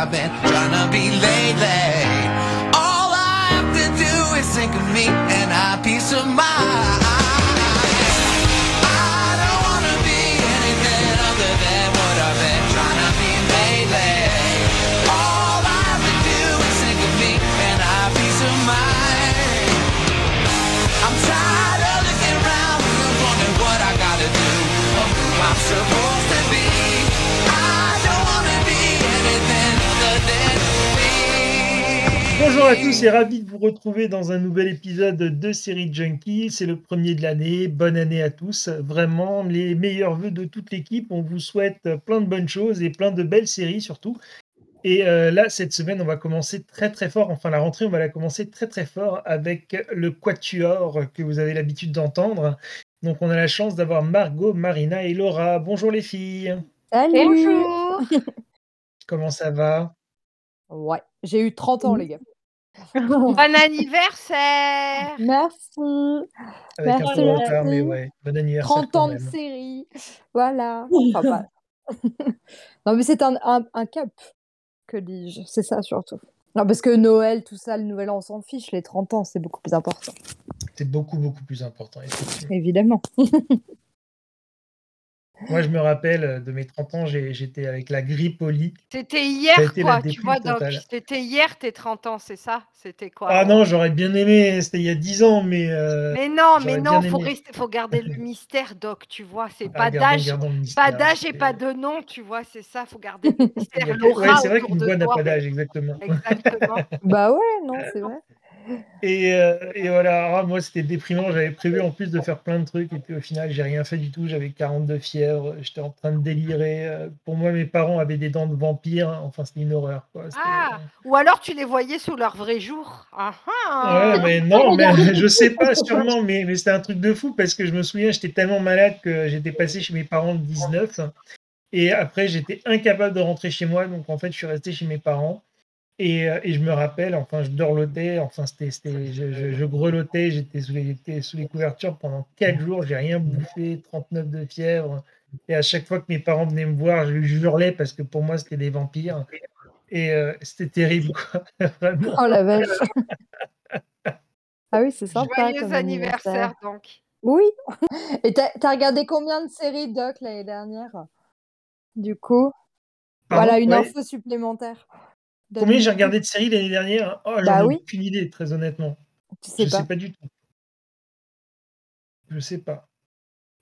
I've been trying to be lately. All I have to do is think of me and have peace of mind. I don't wanna be anything other than what I've been trying to be lately. All I have to do is think of me and have peace of mind. I'm tired of and wondering what I gotta do who I'm Bonjour à tous et ravi de vous retrouver dans un nouvel épisode de Série Junkie. C'est le premier de l'année. Bonne année à tous. Vraiment, les meilleurs vœux de toute l'équipe. On vous souhaite plein de bonnes choses et plein de belles séries surtout. Et euh, là, cette semaine, on va commencer très très fort. Enfin, la rentrée, on va la commencer très très fort avec le Quatuor que vous avez l'habitude d'entendre. Donc, on a la chance d'avoir Margot, Marina et Laura. Bonjour les filles. Salut Bonjour. Comment ça va? Ouais, j'ai eu 30 ans, les gars. Bon anniversaire. Merci. Avec un Merci, peu de retard, mais ouais. Bon anniversaire 30 quand ans de série. Voilà. Enfin, pas- non, mais c'est un, un, un cap, que dis-je. C'est ça surtout. Non, parce que Noël, tout ça, le nouvel an, on s'en fiche. Les 30 ans, c'est beaucoup plus important. C'est beaucoup beaucoup plus important. effectivement. Évidemment. Moi, je me rappelle euh, de mes 30 ans, j'étais avec la grippe au lit. C'était hier, quoi. Tu vois, c'était hier tes 30 ans, c'est ça? C'était quoi? Ah non, j'aurais bien aimé, c'était il y a 10 ans, mais euh, Mais non, mais non, faut, rester, faut garder le mystère, Doc, tu vois. C'est ah, pas d'âge, pas d'âge et pas de nom, tu vois, c'est ça, faut garder le mystère. Ouais, c'est vrai qu'une de voix n'a pas d'âge, exactement. Exactement. bah ouais, non, c'est vrai. Et, euh, et voilà, ah, moi c'était déprimant, j'avais prévu en plus de faire plein de trucs, et puis au final j'ai rien fait du tout, j'avais 42 fièvre, j'étais en train de délirer. euh, Pour moi, mes parents avaient des dents de vampire, enfin c'était une horreur. Quoi. Ah, ou alors tu les voyais sous leur vrai jour. Ah euh, ah. Ouais, mais non, mais je sais pas sûrement, mais, mais c'était un truc de fou parce que je me souviens, j'étais tellement malade que j'étais passé chez mes parents le 19 et après j'étais incapable de rentrer chez moi, donc en fait je suis resté chez mes parents et, euh, et je me rappelle, enfin je dorlotais, enfin c'était, c'était, je, je, je grelottais, j'étais sous les, j'étais sous les couvertures pendant 4 jours, j'ai rien bouffé, 39 de fièvre et à chaque fois que mes parents venaient me voir, je hurlais parce que pour moi c'était des vampires et euh, c'était terrible quoi, vraiment. Oh la vache. ah oui, c'est sympa Joyeux comme anniversaire, anniversaire. donc. Oui. Et t'as t'as regardé combien de séries, Doc, l'année dernière? Du coup, Pardon? voilà une Ouais. info supplémentaire. Combien j'ai regardé de séries l'année dernière Oh, j'en Bah ai oui. aucune idée, très honnêtement. Tu Je sais sais pas. pas du tout. Je sais pas.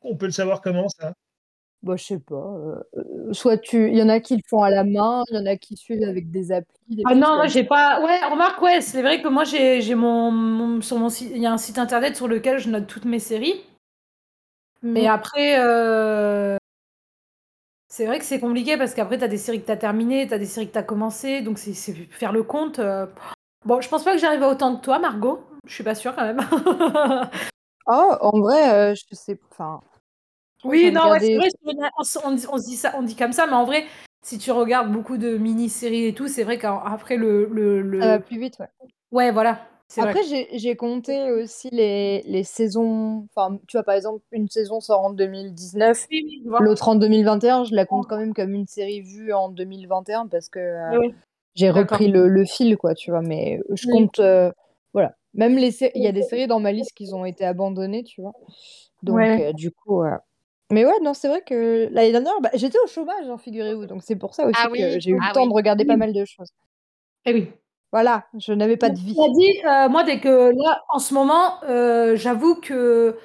On peut le savoir comment ça? Bah, je sais pas. euh, soit tu, il y en a qui le font à la main, il y en a qui suivent avec des applis, des Ah non, j'ai pas. Ouais, remarque, ouais, c'est vrai que moi j'ai j'ai mon, mon- sur mon site, il y a un site internet sur lequel je note toutes mes séries. Mais Mm. après, euh, c'est vrai que c'est compliqué parce qu'après t'as des séries que t'as terminées, t'as des séries que t'as commencé, donc c'est c'est faire le compte. euh, Bon, je pense pas que j'arrive à autant que toi, Margot. Je suis pas sûre quand même. Oh, en vrai, euh, je sais. Enfin, Oui, non, ouais, c'est regardé. vrai, on, dit- on se dit ça, on dit comme ça, mais en vrai, si tu regardes beaucoup de mini-séries et tout, c'est vrai qu'après le, le, le- Ça va plus vite, ouais. Ouais, voilà. C'est. Après, j'ai j'ai compté aussi les, les saisons. Enfin, tu vois, par exemple, une saison sort en 2019, Oui, oui, je l'autre en 2021. Je la compte quand même comme une série vue en 2021 parce que euh, j'ai D'accord. repris le, le fil, quoi, tu vois. Mais je Oui. compte. euh, voilà. Même les sé- il y a des séries dans ma liste qui ont été abandonnées, tu vois. Donc, Ouais. euh, du coup. euh, Mais ouais, non, c'est vrai que l'année dernière, bah, j'étais au chômage, hein, figurez-vous. Donc, c'est pour ça aussi Ah que oui, j'ai eu ah le temps oui. de regarder pas mal de choses. Eh oui. Voilà, je n'avais pas de vie. Dit, euh, moi, dès que là, en ce moment, euh, j'avoue que,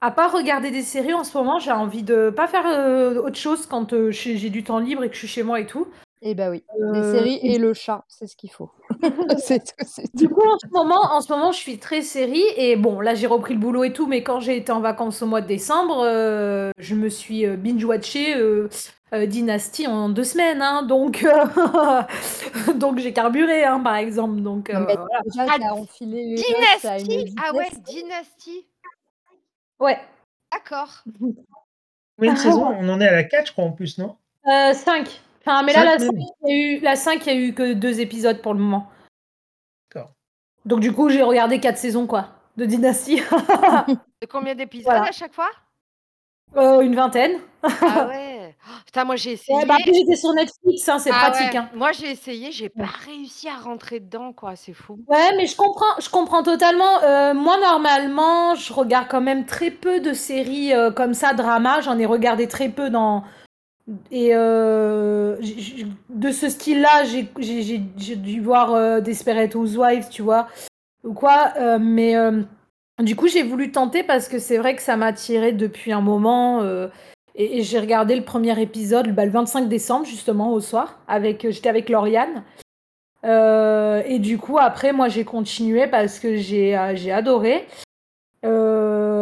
à part regarder des séries, en ce moment, j'ai envie de pas faire euh, autre chose quand j'ai du temps libre et que je suis chez moi et tout. Eh bah oui, les séries et le chat, c'est ce qu'il faut. c'est tout, c'est Du tout. coup, en ce moment, en ce moment, je suis très série et bon, là, j'ai repris le boulot et tout, mais quand j'ai été en vacances au mois de décembre, euh, je me suis euh, binge-watché euh, euh, Dynasty en deux semaines, hein, donc euh, donc j'ai carburé, hein, par exemple. Donc Non, euh, mais voilà. déjà, Ah, t'as enfilé une Dynasty Ah ouais. Dynasty. Ouais. D'accord. Combien de saisons On en est à la 4, je crois, en plus, non? Euh, 5. Enfin, mais là, la 5, même. il y a eu, la 5, il y a eu que deux épisodes pour le moment. D'accord. Donc, du coup, j'ai regardé quatre saisons, quoi, de Dynasty. De combien d'épisodes Voilà. à chaque fois? Euh, une vingtaine. Ah ouais. Oh, Putain, moi j'ai essayé. Ouais, bah, après j'étais sur Netflix, hein, c'est Ah pratique, ouais, hein. moi j'ai essayé, j'ai pas réussi à rentrer dedans quoi, c'est fou. Ouais, mais je comprends je comprends totalement, heu, moi normalement, je regarde quand même très peu de séries, heu, comme ça, drama, j'en ai regardé très peu dans et j de ce style-là, j'ai dû voir, heu, Desperate Housewives, tu vois? Ou quoi, heu, mais hem, du coup, j'ai voulu tenter parce que c'est vrai que ça m'attirait depuis un moment, et j'ai regardé le premier épisode, bah, le 25 décembre justement au soir avec, j'étais avec Lauriane. Et du coup après moi j'ai continué parce que j'ai adoré.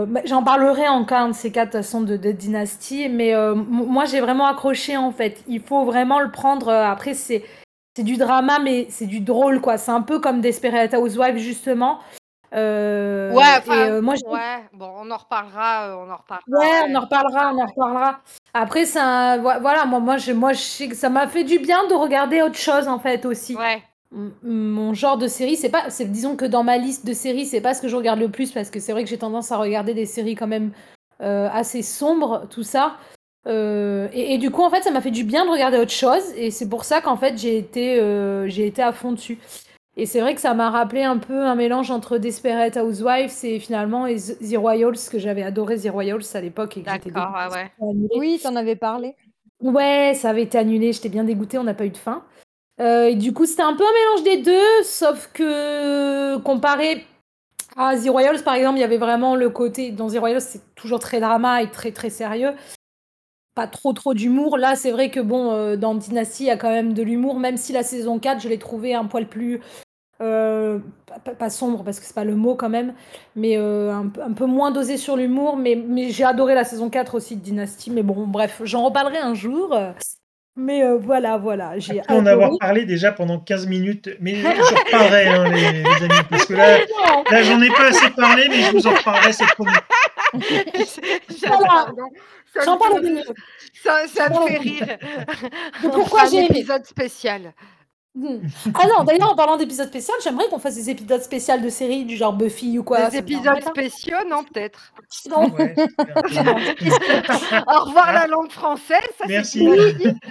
Bah, j'en parlerai encore un de ces 4 de toute façon de de Dynasty, mais heu, m moi j'ai vraiment accroché en fait. Il faut vraiment le prendre, heu, après c'est c'est du drama, mais c'est du drôle quoi. C'est un peu comme Desperate Housewives justement. Heu Ouais, et moi ouais, bon, on en reparlera, on en reparlera, Ouais, on en reparlera, on en reparlera. Après voi voilà, moi moi je moi je sais que ça m'a fait du bien de regarder autre chose en fait aussi. Ouais. Mon genre de série, c'est pas c'est disons que dans ma liste de séries, c'est pas ce que je regarde le plus parce que c'est vrai que j'ai tendance à regarder des séries quand même, heu, assez sombres, tout ça. Heu et et du coup, en fait, ça m'a fait du bien de regarder autre chose et c'est pour ça qu'en fait j'ai été, heu, j'ai été à fond dessus. Et c'est vrai que ça m'a rappelé un peu un mélange entre Desperate Housewives et finalement et The Royals, que j'avais adoré The Royals à l'époque et que j'étais ouais. Oui, tu en avais parlé. Ouais, ça avait été annulé, j'étais bien dégoûtée, on n'a pas eu de fin. Et du coup, c'était un peu un mélange des 2, sauf que comparé à The Royals, par exemple, il y avait vraiment le côté dans The Royals, c'est toujours très drama et très, très sérieux. Pas trop, trop d'humour. Là, c'est vrai que bon, heu, dans Dynasty, il y a quand même de l'humour, même si la saison 4, je l'ai trouvée un poil plus, heu, pas sombre parce que c'est pas le mot quand même, mais un peu moins dosée sur l'humour, mais mais j'ai adoré la saison 4 aussi de Dynasty, mais bon, bref, j'en reparlerai un jour, mais heu, voilà, voilà, j'ai Après en adoré. avoir parlé déjà pendant 15 minutes, mais je reparlerai, hein, les les amis, parce que là Non. là, j'en ai pas assez parlé, mais je vous en reparlerai, c'est promis. J'adore, Voilà, non, ça j'en fait mieux. ça ça J'en me fait rire. De On pourquoi fera un j'ai aimé. épisode spécial. Mmh. Ah non, d'ailleurs, en parlant d'épisodes spécial, j'aimerais qu'on fasse des épisodes spéciales de séries du genre Buffy ou quoi, Des épisodes spéciaux, non, peut-être? Non. Ouais, spéciaux. Au revoir la langue française, ça c'est merci.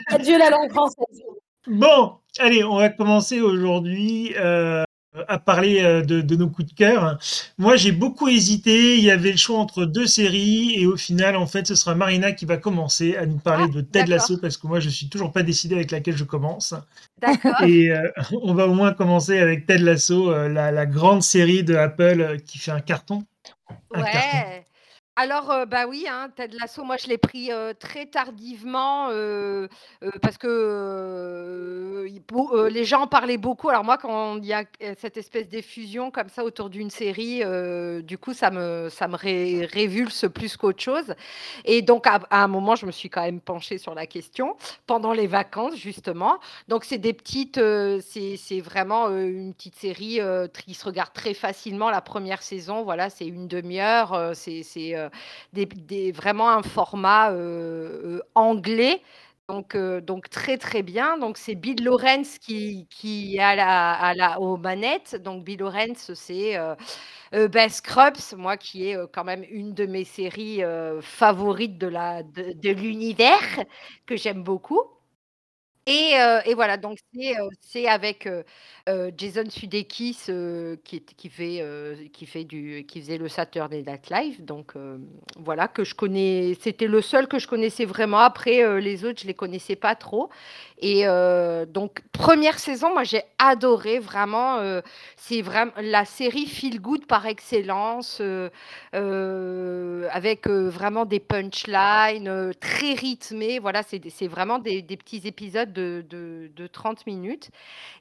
Adieu la langue française. Bon, allez, on va commencer aujourd'hui, heu, à parler, heu, de de nos coups de cœur. Moi, j'ai beaucoup hésité, il y avait le choix entre 2 séries et au final, en fait, ce sera Marina qui va commencer à nous Ah, parler de Ted Lasso parce que moi, je suis toujours pas décidé avec laquelle je commence. D'accord. Et heu, on va au moins commencer avec Ted Lasso, heu, la la grande série de Apple, qui fait un carton. Un carton. Alors, bah, oui, hein, Ted Lasso, moi je l'ai pris, très tardivement, parce que, les gens en parlaient beaucoup. Alors moi, quand il y a cette espèce d'effusion comme ça autour d'une série, du coup, ça me ça me ré révulse plus qu'autre chose. Et donc à un moment, je me suis quand même penchée sur la question, pendant les vacances justement. Donc c'est des petites, c'est vraiment, une petite série, qui se regarde très facilement. La 1re saison, voilà, c'est une 1/2 heure, heu, c'est des vraiment un format, heu heu, anglais, donc heu, donc très, très bien. Donc c'est Bill Lawrence qui qui est la à la aux manettes. Donc Bill Lawrence, c'est, heu, bah, Scrubs, moi qui est, quand même une de mes séries, favorites de la de de l'univers, que j'aime beaucoup. Et voilà, donc c'est, avec, Jason Sudeikis, qui fait, qui faisait le Saturday Night Live, donc voilà, que je connais c'était le seul que je connaissais vraiment. Après, les autres, je les connaissais pas trop. Et donc 1re saison, moi j'ai adoré vraiment, c'est vraim la série feel good par excellence, avec, vraiment des punchlines, très rythmées. Voilà, c'est c'est vraiment des petits épisodes de de de 30 minutes.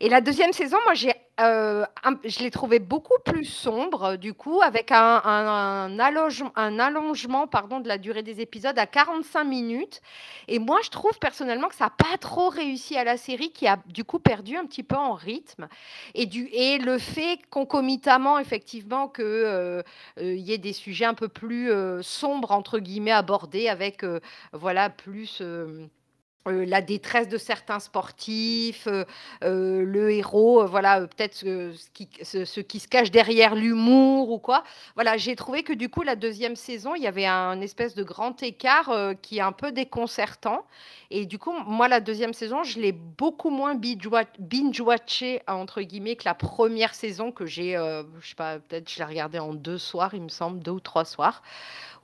Et la 2e saison, moi j'ai, p je l'ai trouvée beaucoup plus sombre, du coup, avec un un allongement, pardon, de la durée des épisodes à 45 minutes. Et moi, je trouve personnellement que ça a pas trop réussi à la série qui a, du coup, perdu un petit peu en rythme. Et du et le fait concomitamment, effectivement, que, heu heu, il y ait des sujets un peu plus, «sombres» entre guillemets abordés avec, voilà, plus, euh, la détresse de certains sportifs, euh, euh, le héros, voilà, peut-être ce, qui, ce, qui, se cache derrière l'humour ou quoi. Voilà, j'ai trouvé que du coup, la deuxième saison, il y avait un espèce de grand écart qui est un peu déconcertant. Et du coup, moi, la deuxième saison, je l'ai beaucoup moins binge-watché, entre guillemets, que la première saison que j'ai, je sais pas, peut-être je l'ai regardée en deux soirs, il me semble, deux ou trois soirs.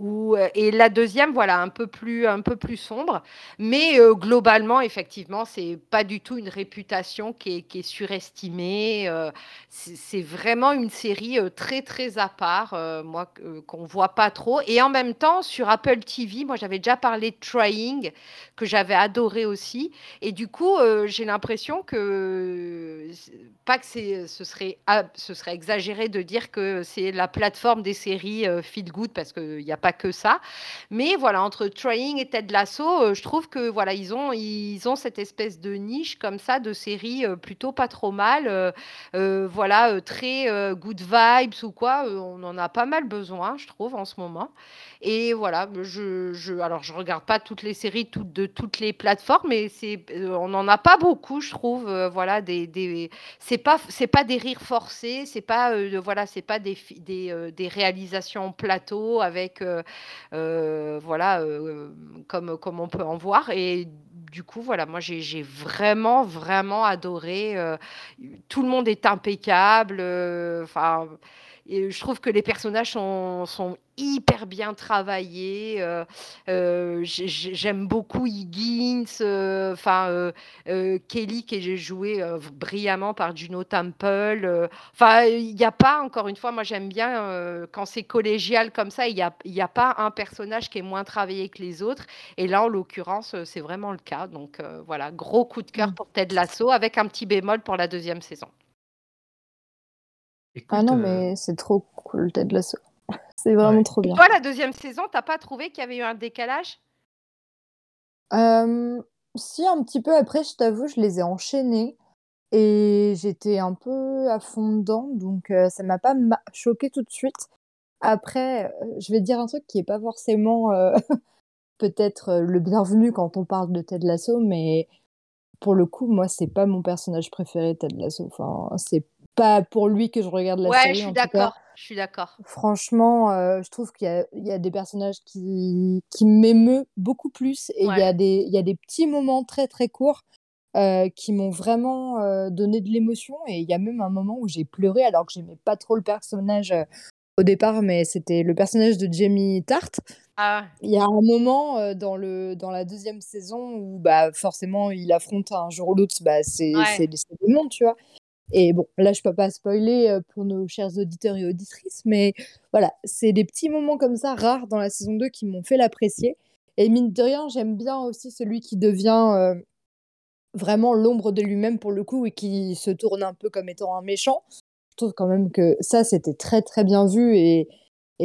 Euh, et la deuxième, voilà, un peu plus, un peu plus sombre. Mais euh, globalement, effectivement, c'est pas du tout une réputation qui est, surestimée. Euh, c'est vraiment une série très, très à part, moi, qu'on voit pas trop. Et en même temps, sur Apple TV, moi, j'avais déjà parlé de Trying, que j'avais adoré aussi. Et du coup, j'ai l'impression que, pas que ce serait, ce serait exagéré de dire que c'est la plateforme des séries Feel Good, parce qu'il n'y a pas que ça. Mais voilà, entre Trying et Ted Lasso, euh, je trouve que voilà, ils ont, ils ont cette espèce de niche comme ça de séries euh, plutôt pas trop mal. Euh, voilà, très good vibes ou quoi. on en a pas mal besoin, je trouve, en ce moment. Et voilà, je, je alors je regarde pas toutes les séries de toutes les plateformes, mais c'est, on n'en a pas beaucoup, je trouve. voilà, des, des c'est pas, c'est pas des rires forcés, c'est pas, voilà, c'est pas des, des, des réalisations plateau avec euh, voilà, euh, comme, on peut en voir. Et du coup, voilà, moi j'ai vraiment, vraiment adoré. Euh, tout le monde est impeccable. Enfin, je trouve que les personnages sont, sont hyper bien travaillés. Euh, euh, j'aime beaucoup Higgins, euh, enfin Kelly qui est joué brillamment par Juno Temple. Enfin, il n'y a pas, encore une fois, moi j'aime bien quand c'est collégial comme ça, il n'y a, y a pas un personnage qui est moins travaillé que les autres. Et là, en l'occurrence, c'est vraiment le cas. Donc voilà, gros coup de cœur mmh. pour Ted Lasso avec un petit bémol pour la deuxième saison. Ah non, mais c'est trop cool, Ted Lasso. C'est vraiment trop bien. Toi, la deuxième saison, t'as pas trouvé qu'il y avait eu un décalage? Si, un petit peu après, je t'avoue, je les ai enchaînés et j'étais un peu à fond dedans, donc ça ça m'a pas choqué tout de suite. Après, je vais dire un truc qui est pas forcément peut-être le bienvenu quand on parle de Ted Lasso, mais pour le coup, moi, c'est pas mon personnage préféré, Ted Lasso. Enfin, c'est pas pour lui que je regarde la série. Ouais, je suis d'accord. Je suis d'accord. Franchement, euh, je trouve qu'il y, y, a des personnages qui, qui m'émeut beaucoup plus et il y, a des, y a des petits moments très très courts euh, qui m'ont vraiment euh, donné de l'émotion et il y a même un moment où j'ai pleuré alors que j'aimais pas trop le personnage au départ, mais c'était le personnage de Jamie Tart. Ah. Il y a un moment dans, le, dans la deuxième saison où bah, forcément il affronte un jour ou l'autre, bah, c'est ouais. démons, tu vois. Et bon, là, je peux pas spoiler euh, pour nos chers auditeurs et auditrices, mais voilà, c'est des petits moments comme ça, rares dans la saison 2, qui m'ont fait l'apprécier. Et mine de rien, j'aime bien aussi celui qui devient euh, vraiment l'ombre de lui-même pour le coup et qui se tourne un peu comme étant un méchant. Je trouve quand même que ça, c'était très très bien vu et,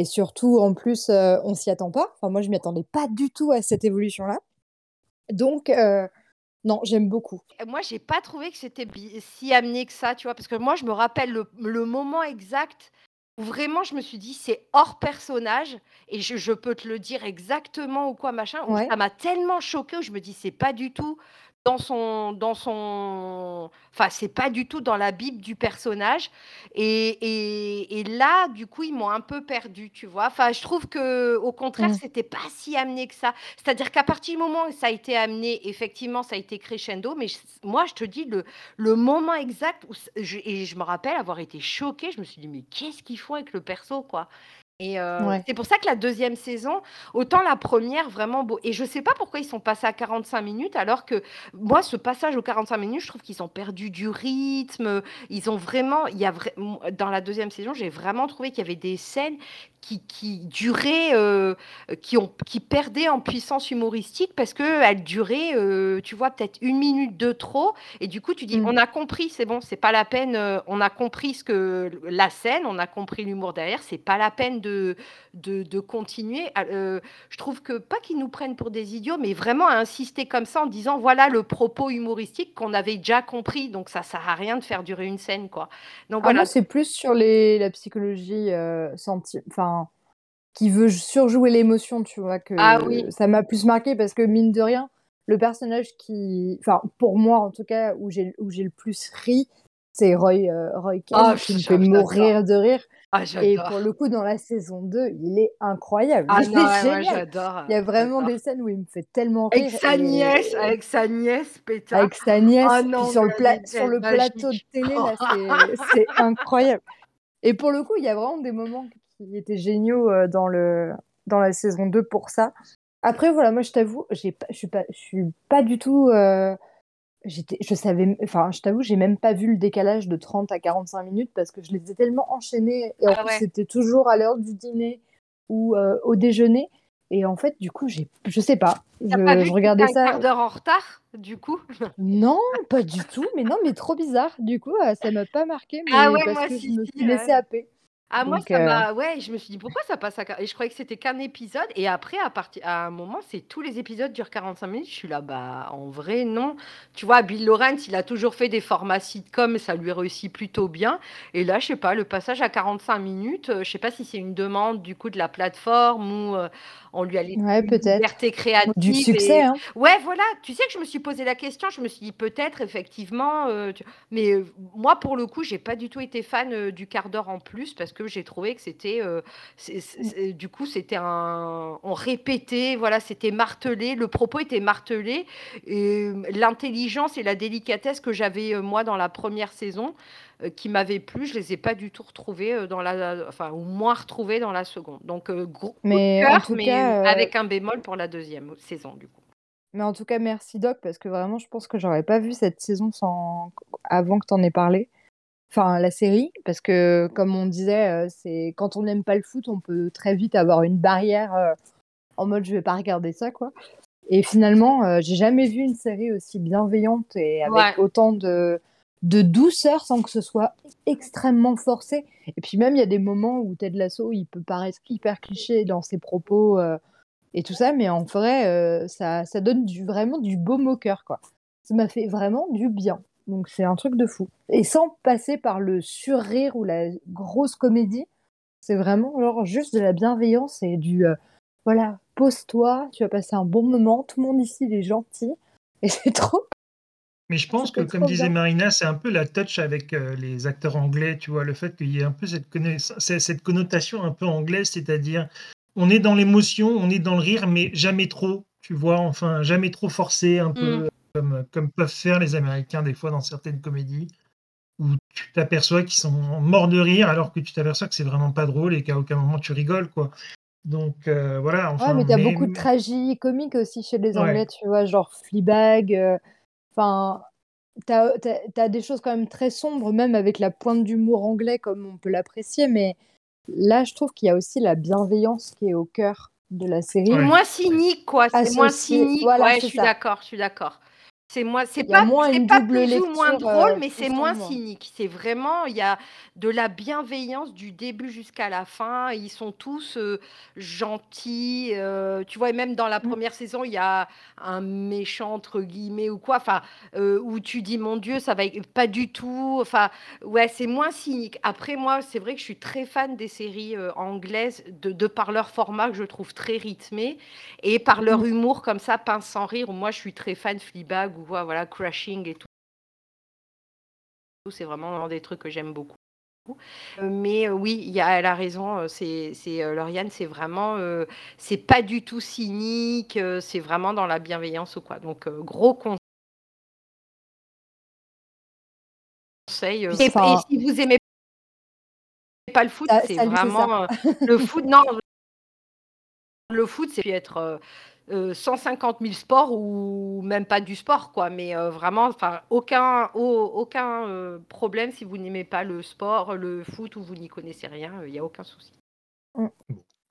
surtout, en plus, euh, on s'y attend pas. Enfin, moi, je m'y attendais pas du tout à cette évolution-là. Donc, non, j'aime beaucoup. Moi, j'ai pas trouvé que c'était si amené que ça, tu vois, parce que moi, je me rappelle le, moment exact où vraiment je me suis dit c'est hors personnage et je, peux te le dire exactement ou quoi machin. ça m'a tellement choqué où je me dis c'est pas du tout dans son, dans son, enfin c'est pas du tout dans la bible du personnage. Et, et, là, du coup, ils m'ont un peu perdu, tu vois. Enfin, je trouve que au contraire, mmh. c'était pas si amené que ça. C'est-à-dire qu'à partir du moment où ça a été amené, effectivement, ça a été crescendo. Mais moi, je te dis le, le moment exact où je, et je me rappelle avoir été choquée. Je me suis dit mais qu'est-ce qu'ils font avec le perso, quoi? Et euh, c'est pour ça que la deuxième saison, autant la première, vraiment beau. Et je sais pas pourquoi ils sont passés à 45 minutes, alors que moi, ce passage aux 45 minutes, je trouve qu'ils ont perdu du rythme. Ils ont vraiment, il y a dans la deuxième saison, j'ai vraiment trouvé qu'il y avait des scènes qui, qui duraient, euh, qui, ont, qui perdaient en puissance humoristique parce qu'elles duraient, euh, tu vois, peut-être une minute de trop. Et du coup, tu dis, mmh. on a compris, c'est bon, c'est pas la peine, on a compris ce que la scène, on a compris l'humour derrière, c'est pas la peine de de, continuer. Ah, euh, je trouve que pas qu'ils nous prennent pour des idiots, mais vraiment à insister comme ça en disant voilà le propos humoristique qu'on avait déjà compris, donc ça sert à rien de faire durer une scène quoi. Donc ah, voilà. c'est plus sur les, la psychologie euh, enfin qui veut surjouer l'émotion, tu vois que ah, oui. ça m'a plus marqué parce que mine de rien, le personnage qui, enfin pour moi en tout cas, où j'ai où j'ai le plus ri, c'est Roy, euh, Roy Kent Ah, qui me fait mourir de rire. Ah, Et pour le coup, dans la saison 2, il est incroyable. Ah Il non, est ouais, moi, génial. j'adore. Il y a vraiment des scènes où il me fait tellement Avec rire. sa et- nièce, avec sa nièce, pétard. avec sa nièce, Ah non, sur le, pla- sur est plateau de télé, là, c'est- incroyable. Et pour le coup, il y a vraiment des moments qui étaient géniaux euh, dans, le, dans la saison 2 pour ça. Après, voilà, moi, je t'avoue, pas- je suis pas, suis pas du tout. euh, je savais, enfin, je t'avoue, j'ai même pas vu le décalage de 30 à 45 minutes parce que je les ai tellement enchaînés. Et en Ah ouais. c'était toujours à l'heure du dîner ou euh, au déjeuner. Et en fait, du coup, j'ai, je sais pas. Je, regardais t'étais un ça. quart d'heure en retard, du coup? Non, pas du tout. Mais non, mais trop bizarre. Du coup, euh, ça m'a pas marqué, mais Ah ouais, parce moi que si, je me si, suis laissée ouais. happer. Ah moi Donc, ça euh, m'a ouais, je me suis dit pourquoi ça passe à et je croyais que c'était qu'un épisode et après à partir à un moment c'est tous les épisodes durent 45 minutes, je suis là bah en vrai non. Tu vois Bill Lawrence, il a toujours fait des formats sitcom ça lui réussit plutôt bien et là je sais pas le passage à 45 minutes, euh, je sais pas si c'est une demande du coup de la plateforme ou euh, on lui a laissé Ouais, une peut-être. liberté créative Du et- succès, hein. Ouais, voilà, tu sais que je me suis posé la question, je me suis dit peut-être effectivement, euh, tu- mais euh, moi pour le coup, j'ai pas du tout été fan euh, du quart d'heure en plus parce que j'ai trouvé que c'était, c'est- du coup, c'était un, on répétait, voilà, c'était martelé, le propos était martelé, et euh, l'intelligence et la délicatesse que j'avais moi dans la première saison, euh, qui m'avaient plu, je les ai pas du tout retrouvées euh, dans la, enfin, ou moins retrouvées dans la seconde. Donc euh, gros coup de Mais en cœur, tout mais cas, avec un bémol pour la deuxième saison du coup. Mais en tout cas, merci Doc, parce que vraiment, je pense que j'aurais pas vu cette saison sans... avant que tu en aies parlé. Enfin, la série, parce que comme on disait, c'est quand on n'aime pas le foot, on peut très vite avoir une barrière en mode je vais pas regarder ça, quoi. Et finalement, euh, j'ai jamais vu une série aussi bienveillante et avec Ouais. autant de, de douceur sans que ce soit extrêmement forcé. Et puis même, il y a des moments où Ted Lasso, il peut paraître hyper cliché dans ses propos euh, et tout ça, mais en vrai, euh, ça, ça donne du, vraiment du baume au cœur, quoi. Ça m'a fait vraiment du bien. Donc c'est un truc de fou. Et sans passer par le surrire ou la grosse comédie, c'est vraiment genre juste de la bienveillance et du euh, voilà, pose-toi, tu vas passer un bon moment, tout le monde ici il est gentil et c'est trop. Mais je pense que, comme disait bien. Marina, c'est un peu la touch avec euh, les acteurs anglais, tu vois, le fait qu'il y ait un peu cette, connotation un peu anglaise, c'est-à-dire on est dans l'émotion, on est dans le rire, mais jamais trop, tu vois, enfin, jamais trop forcé, un peu Mm. comme, comme peuvent faire les Américains des fois dans certaines comédies, où tu t'aperçois qu'ils sont morts de rire alors que tu t'aperçois que c'est vraiment pas drôle et qu'à aucun moment tu rigoles, quoi. Donc euh, voilà, Ouais, enfin, mais t'as mais- beaucoup de tragédies comiques aussi chez les Ouais. Anglais, tu vois, genre Fleabag. euh, Enfin, t'as, t'as, t'as des choses quand même très sombres, même avec la pointe d'humour anglais comme on peut l'apprécier, mais là, je trouve qu'il y a aussi la bienveillance qui est au cœur de la série. Ouais. Moins cynique, quoi. C'est moins Associé, cynique. voilà, ouais, je suis d'accord, je suis d'accord. C'est moins, c'est Il y a pas, moins c'est une pas double plus ou moins lecture, drôle, euh, mais c'est moins cynique. C'est vraiment, il y a de la bienveillance du début jusqu'à la fin. Ils sont tous euh, gentils. euh, tu vois, et même dans la Mm. première saison, il y a un méchant entre guillemets ou quoi. Enfin, où tu dis mon Dieu, ça va pas du tout. Enfin, ouais, c'est moins cynique. Après, moi, c'est vrai que je suis très fan des séries anglaises de, de par leur format que je trouve très rythmé et par leur Mm. humour comme ça, pince sans rire. Moi, je suis très fan Fleabag ou voilà, voilà, Crashing et tout. C'est vraiment des trucs que j'aime beaucoup. Euh, Mais euh, oui, il y a, elle a raison. euh, C'est, c'est Lauriane, c'est vraiment, euh, c'est pas du tout cynique. c'est vraiment dans la bienveillance ou quoi. Donc gros conseil. et, et si vous aimez pas le foot, c'est vraiment le foot. Non, le foot, c'est puis être euh, euh, 150 000 sports ou même pas du sport, quoi. Mais euh, vraiment, enfin, aucun, au- aucun euh, problème si vous n'aimez pas le sport, le foot ou vous n'y connaissez rien, il n'y a aucun souci.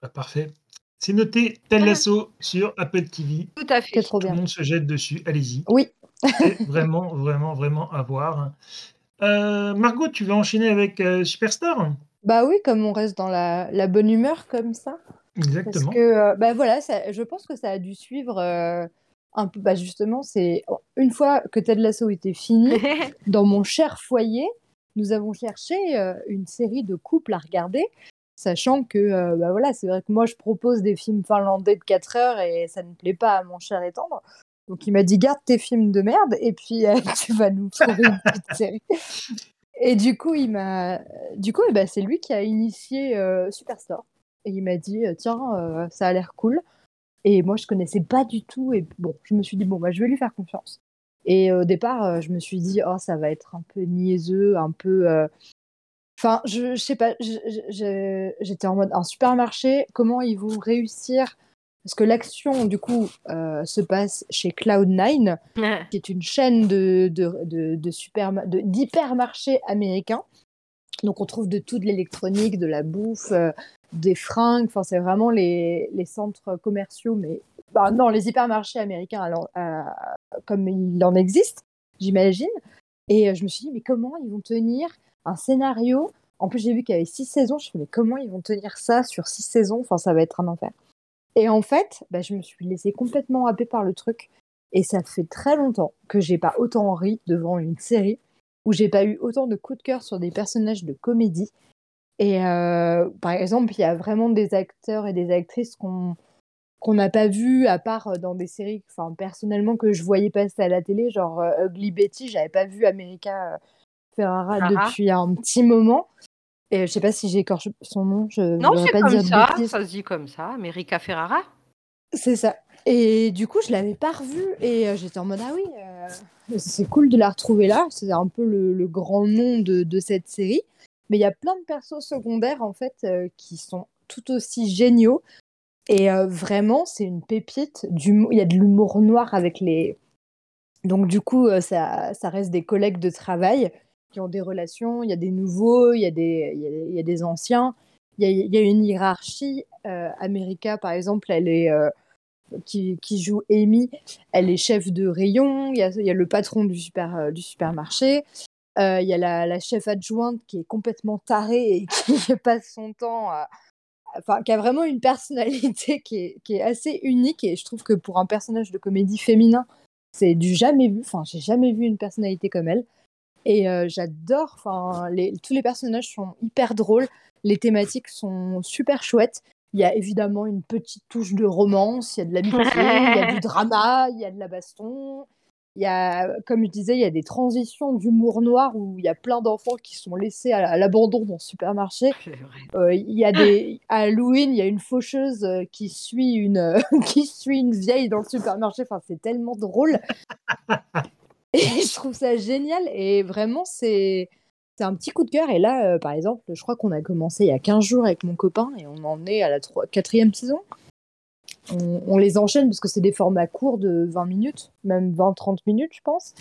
Bah, parfait. C'est noté, tel lasso sur Apple TV. Tout à C'est fait. trop Tout le bien. monde se jette dessus. Allez-y. Oui. C'est vraiment, vraiment, vraiment à voir. Euh, Margot, tu vas enchaîner avec euh, Superstar? Bah oui, comme on reste dans la, la bonne humeur comme ça. Parce Exactement. que, euh, bah voilà, ça- je pense que ça a dû suivre euh, un peu. Bah justement, c'est une fois que Ted Lasso était fini, dans mon cher foyer, nous avons cherché euh, une série de couples à regarder, sachant que, euh, bah voilà, c'est vrai que moi je propose des films finlandais de 4 heures et ça ne plaît pas à mon cher et tendre. Donc il m'a dit garde tes films de merde et puis euh, tu vas nous trouver une petite série. Et du coup, il m'a, du coup, eh ben, c'est lui qui a initié euh, Superstore. Et il m'a dit tiens, euh, ça a l'air cool. Et moi, je connaissais pas du tout. Et bon, je me suis dit bon bah je vais lui faire confiance. Et au départ, je me suis dit oh ça va être un peu niaiseux, un peu. Enfin, je, je sais pas. J'étais en mode un supermarché. Comment ils vont réussir? Parce que l'action, du coup, euh, se passe chez Cloud9, qui est une chaîne de, de, de, de superma- de- d'hypermarchés américains. Donc, on trouve de tout, de l'électronique, de la bouffe, euh, des fringues. Enfin, c'est vraiment les, centres commerciaux, mais bah, non, les hypermarchés américains, euh, comme il en existe, j'imagine. Et euh, je me suis dit, mais comment ils vont tenir un scénario? En plus, j'ai vu qu'il y avait six saisons. Je me suis dit, mais comment ils vont tenir ça sur six saisons? Enfin, ça va être un enfer. Et en fait, bah, je me suis laissée complètement happer par le truc. Et ça fait très longtemps que j'ai pas autant ri devant une série, où j'ai pas eu autant de coups de cœur sur des personnages de comédie. Et euh, par exemple, il y a vraiment des acteurs et des actrices qu'on qu'on n'a pas vus, à part euh, dans des séries, enfin personnellement que je voyais passer à la télé, genre euh, Ugly Betty, j'avais pas vu America Ferrara depuis un petit moment. Et je sais pas si j'écorche son nom, je Non, c'est pas comme dire ça, ça se dit comme ça, America Ferrara? C'est ça. Et du coup, je l'avais pas revue et euh, j'étais en mode ah oui, euh, c'est cool de la retrouver là. C'est un peu le, le grand nom de, de cette série. Mais il y a plein de persos secondaires en fait euh, qui sont tout aussi géniaux. Et vraiment, c'est une pépite. Il y a de l'humour noir avec les. Donc du coup, ça, ça reste des collègues de travail qui ont des relations. Il y a des nouveaux, il y a des, y a, des anciens. Il y a, y a une hiérarchie. America, par exemple, elle est qui, joue Amy, elle est chef de rayon. Il y a, le patron du, euh, supermarché. Euh, il y a la, chef adjointe qui est complètement tarée et qui passe son temps enfin, qui a vraiment une personnalité qui est, assez unique. Et je trouve que pour un personnage de comédie féminin, c'est du jamais vu. Enfin, j'ai jamais vu une personnalité comme elle. Et euh, j'adore. Tous les personnages sont hyper drôles. Les thématiques sont super chouettes. Il y a évidemment une petite touche de romance. Il y a de l'amitié, il y a du drama, il y a de la baston. Il y a, comme je disais, il y a des transitions d'humour noir où il y a plein d'enfants qui sont laissés à, l'abandon dans le supermarché. Euh, il y a des à Halloween, il y a une faucheuse euh, qui suit une euh, qui suit une vieille dans le supermarché. Enfin, c'est tellement drôle. Et je trouve ça génial et vraiment c'est c'est un petit coup de cœur. Et là, euh, par exemple, je crois qu'on a commencé il y a 15 jours avec mon copain et on en est à la quatrième saison. On, les enchaîne parce que c'est des formats courts de 20 minutes, même 20-30 minutes, je pense.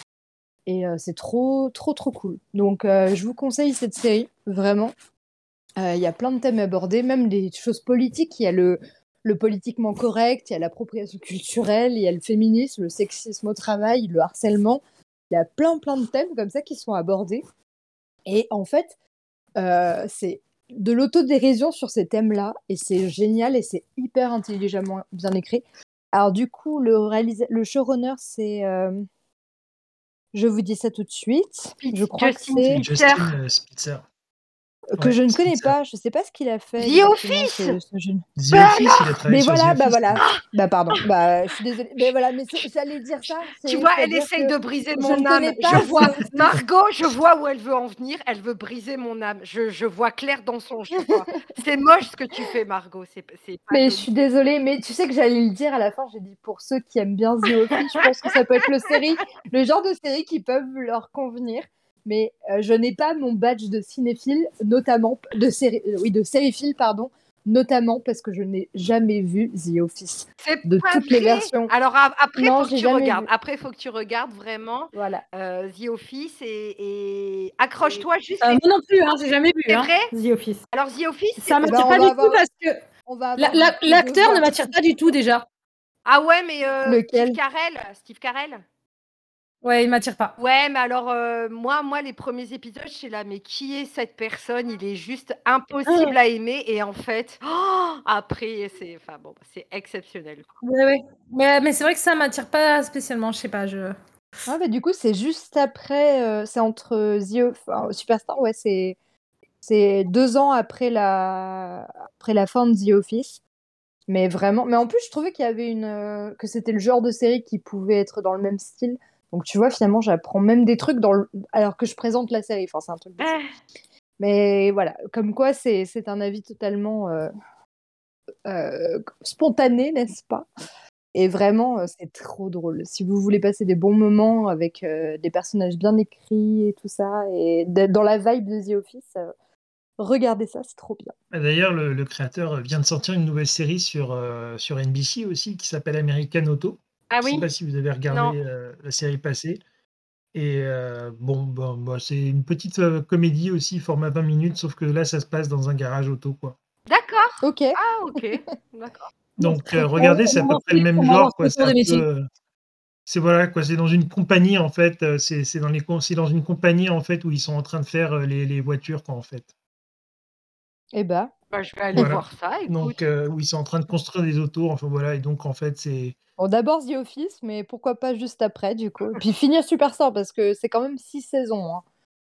Et euh, c'est trop, trop, trop cool. Donc, euh, je vous conseille cette série, vraiment. Il y a plein de thèmes abordés, même des choses politiques. Il y a le, le politiquement correct, il y a l'appropriation culturelle, il y a le féminisme, le sexisme au travail, le harcèlement. Il y a plein, plein de thèmes comme ça qui sont abordés. Et en fait, euh, c'est de l'autodérision sur ces thèmes-là, et c'est génial, et c'est hyper intelligemment bien écrit. Alors du coup, le, réalisa- le showrunner, c'est... euh, Je vous dis ça tout de suite. Je crois que c'est... Spitzer. Justin euh, Spitzer. Que Ouais, je ne connais pas, je sais pas ce qu'il a fait. The Office ce- ce jeune. The Office, il a travaillé Mais sur voilà, The bah Office. voilà. Bah pardon, bah je suis désolée. Mais voilà, mais j'allais dire ça. Tu vois, elle essaye que de briser je mon ne âme. connais Je pas vois. Margot, je vois où elle veut en venir. Elle veut briser mon âme. Je, je vois clair dans son jeu. C'est moche ce que tu fais, Margot. C'est pas Mais je suis désolée, mais tu sais que j'allais le dire à la fin, j'ai dit pour ceux qui aiment bien The Office, je pense que ça peut être le série, le genre de série qui peuvent leur convenir. Mais euh, je n'ai pas mon badge de cinéphile, notamment de série, euh, oui, de sériephile, pardon, notamment parce que je n'ai jamais vu The Office. C'est de pas toutes les vrai. versions. Alors après, il Non, faut que tu regardes. vu. Après, il faut que tu regardes vraiment Voilà. euh, The Office et, et accroche-toi juste. Euh, les- moi non plus, hein, j'ai jamais vu C'est hein, vrai The Office. Alors The Office, Ça bah, m'attire on pas du avoir- tout parce que On va la- avoir la- beaucoup de l'acteur ne m'attire pas du tout déjà. ah ouais, mais euh, Lequel? Steve Carell, Steve Carell. Ouais, il m'attire pas. Ouais, mais alors euh, moi, moi, les premiers épisodes, je suis là, mais qui est cette personne? Il est juste impossible à aimer et en fait, oh, après, c'est, enfin bon, c'est exceptionnel. Ouais, ouais. Mais, mais c'est vrai que ça m'attire pas spécialement, je sais pas. Je... Ah, bah, du coup, c'est juste après, euh, c'est entre The Off- enfin, Superstar, ouais, c'est c'est deux ans après la après la fin de The Office. Mais vraiment, mais en plus, je trouvais qu'il y avait une, euh, que c'était le genre de série qui pouvait être dans le même style. Donc tu vois, finalement, j'apprends même des trucs dans le... alors que je présente la série. Enfin, c'est un truc. De... Eh, Mais voilà, comme quoi, c'est c'est un avis totalement euh, euh, spontané, n'est-ce pas? Et vraiment, euh, c'est trop drôle. Si vous voulez passer des bons moments avec euh, des personnages bien écrits et tout ça, et dans la vibe de The Office, euh, regardez ça, c'est trop bien. Ah, D'ailleurs, le, le créateur vient de sortir une nouvelle série sur, euh, sur NBC aussi qui s'appelle American Auto. Ah Je ne sais pas si vous avez regardé euh, la série passée. Et euh, bon, bon, bah, c'est une petite euh, comédie aussi, format 20 minutes, sauf que là, ça se passe dans un garage auto, quoi. d'accord. Ok. Ah ok, d'accord. Donc, euh, regardez, c'est à peu près le même genre, quoi. C'est de un métier. peu, euh, c'est voilà, quoi. C'est dans une compagnie, en fait. euh, C'est c'est dans les, c'est dans une compagnie, en fait, où ils sont en train de faire euh, les, les voitures, quoi, en fait. Eh ben, Bah, je vais aller Voilà. voir ça. Écoute. Donc, euh, où ils sont en train de construire des autos, enfin voilà. Et donc, en fait, c'est bon, d'abord The Office, mais pourquoi pas juste après, du coup. Et puis finir Superstar, parce que c'est quand même six saisons. hein.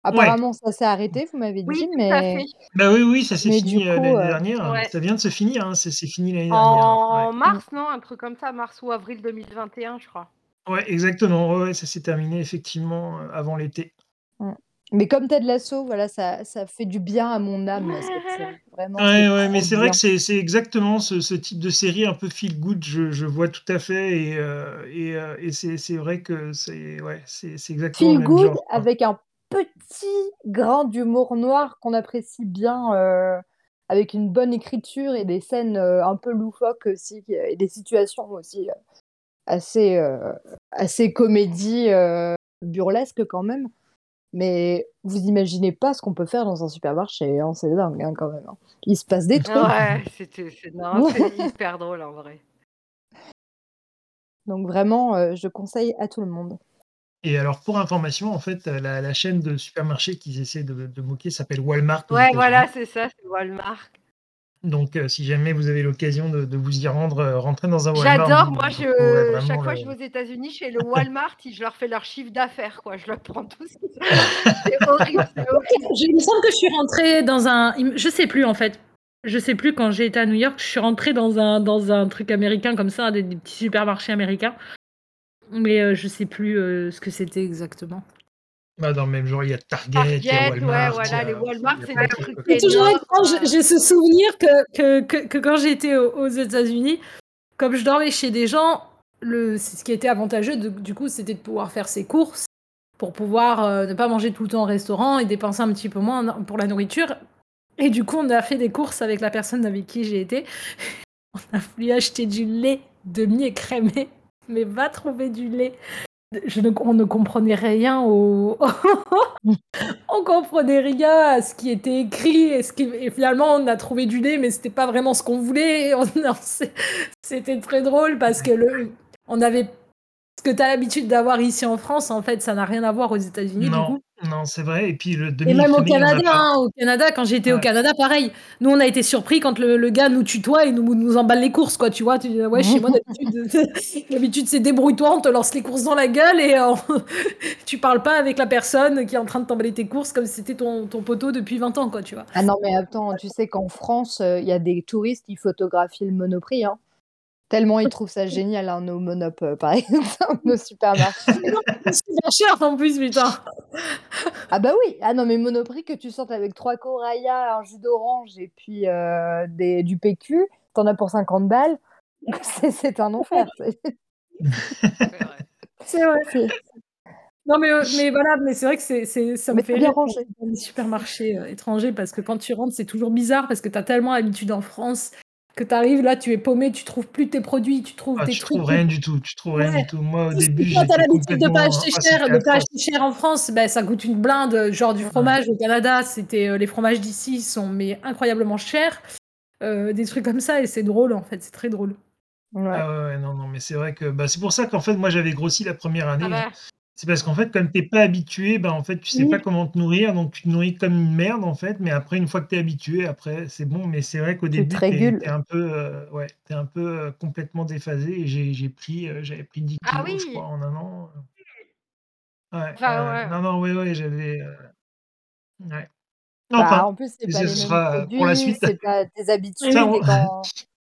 Apparemment, ça s'est arrêté, vous m'avez oui, dit, à mais. Bah oui, oui, ça s'est fini euh, l'année euh, dernière. Ouais. Ça vient de se finir, hein, c'est c'est fini l'année dernière. En Ouais. mars, non Un truc comme ça, mars ou avril 2021, je crois. Ouais, exactement. Ouais, ouais, ça s'est terminé effectivement euh, avant l'été. Mais comme Ted Lasso, voilà, ça, ça fait du bien à mon âme. Vraiment, Ouais, ouais, mais c'est vrai que c'est c'est exactement ce, ce type de série un peu feel good, je, je vois tout à fait. Et, euh, et, euh, et c'est c'est vrai que c'est ouais, c'est c'est exactement Feel le même good genre. avec un petit grain d'humour noir qu'on apprécie bien, euh, avec une bonne écriture et des scènes euh, un peu loufoques aussi, et des situations aussi euh, assez, euh, assez comédie euh, burlesque quand même. Mais vous imaginez pas ce qu'on peut faire dans un supermarché, hein, c'est dingue hein, quand même. hein. Il se passe des trucs. Ouais, c'était c'est non, c'est hyper drôle en vrai. Donc vraiment, euh, je conseille à tout le monde. Et alors, pour information, en fait, la, la chaîne de supermarché qu'ils essaient de, de moquer s'appelle Walmart. Ouais, voilà, c'est ça, c'est Walmart. Donc, euh, si jamais vous avez l'occasion de, de vous y rendre, euh, rentrez dans un Walmart. J'adore, moi, je, chaque fois le- que je vais aux États-Unis, je fais le Walmart, je leur fais leur chiffre d'affaires, quoi. Je leur prends tout. ce qu'ils- C'est horrible, c'est horrible. Je- Il me semble que je suis rentrée dans un. Je sais plus en fait. Je sais plus quand j'ai été à New York, je suis rentrée dans un, dans un truc américain comme ça, des, des petits supermarchés américains. Mais euh, je sais plus euh, ce que c'était exactement. Bah, dans le même genre, il y a Target, il y a Target, ouais, Walmart. voilà, les Walmart, c'est des de trucs. C'est toujours étrange, euh. j'ai ce souvenir que, que, que, que quand j'étais aux, aux États-Unis, comme je dormais chez des gens, le, c'est ce qui était avantageux, de- du coup, c'était de pouvoir faire ses courses pour pouvoir euh, ne pas manger tout le temps au restaurant et dépenser un petit peu moins pour la nourriture. Et du coup, on a fait des courses avec la personne avec qui j'ai été. On a voulu acheter du lait demi-écrémé, mais va trouver du lait. Je ne, on ne comprenait rien au. on comprenait rien à ce qui était écrit et, ce qui- et finalement on a trouvé du lait mais c'était pas vraiment ce qu'on voulait on- c'était très drôle parce que le on avait ce que tu as l'habitude d'avoir ici en France en fait ça n'a rien à voir aux États-Unis du coup non, c'est vrai. Et puis le et même au Canada, hein, au Canada, quand j'étais au. Canada, pareil. Nous, on a été surpris quand le, le gars nous tutoie et nous, nous emballe les courses, quoi. Tu vois, tu dis, ouais, chez moi, d'habitude, d'habitude, c'est débrouille-toi, on te lance les courses dans la gueule et euh, tu parles pas avec la personne qui est en train de t'emballer tes courses comme si c'était ton, ton poteau depuis 20 ans, quoi, tu vois. Ah non, mais attends, tu sais qu'en France, euh, il y a des touristes qui photographient le Monoprix. Hein. Tellement ils trouvent ça génial, hein, nos monop, par exemple, nos supermarchés. C'est bien cher en plus, putain. Ah bah oui, ah non, mais Monoprix, que tu sortes avec trois corayas, un jus d'orange et puis euh, des, du PQ, t'en as pour 50 balles. C'est un enfer. c'est- vrai. Non, mais, euh, mais voilà, mais c'est vrai que c'est, ça me fait bien rangé. dans les supermarchés euh, étrangers parce que quand tu rentres, c'est toujours bizarre parce que tu as tellement l'habitude en France que tu arrives là, tu es paumé, tu trouves plus tes produits, tu trouves Ah, tes tu trucs. trouves rien du tout. Tu trouves rien Ouais. du tout. Moi, au début, toi, t'as l'habitude de pas acheter cher, de pas acheter cher en France, ben, ça coûte une blinde. Genre du fromage au Canada, c'était euh, les fromages d'ici sont mais incroyablement chers. Euh, des trucs comme ça et c'est drôle en fait, c'est très drôle. Ouais. Ah ouais, ouais, non, non, mais c'est vrai que bah, c'est pour ça qu'en fait, moi, j'avais grossi la première année. Ah hein. bah, C'est parce qu'en fait, comme t'es pas habitué, bah, en fait, tu sais Oui. pas comment te nourrir, donc tu te nourris comme une merde, en fait. Mais après, une fois que t'es habitué, après, c'est bon. Mais c'est vrai qu'au Tu te début, t'es régules. t'es un peu, euh, ouais, un peu euh, complètement déphasé. Et j'ai j'ai pris, euh, j'avais pris 10 Ah kilos, je oui. crois, en un an. Ouais, Enfin, ouais. ouais. Non, non, ouais, ouais, j'avais. euh, Ouais. Bah, Enfin, en plus, c'est et pas ce les mêmes sera pour la produits, suite. c'est pas tes habitudes. Ça, on- Et quand,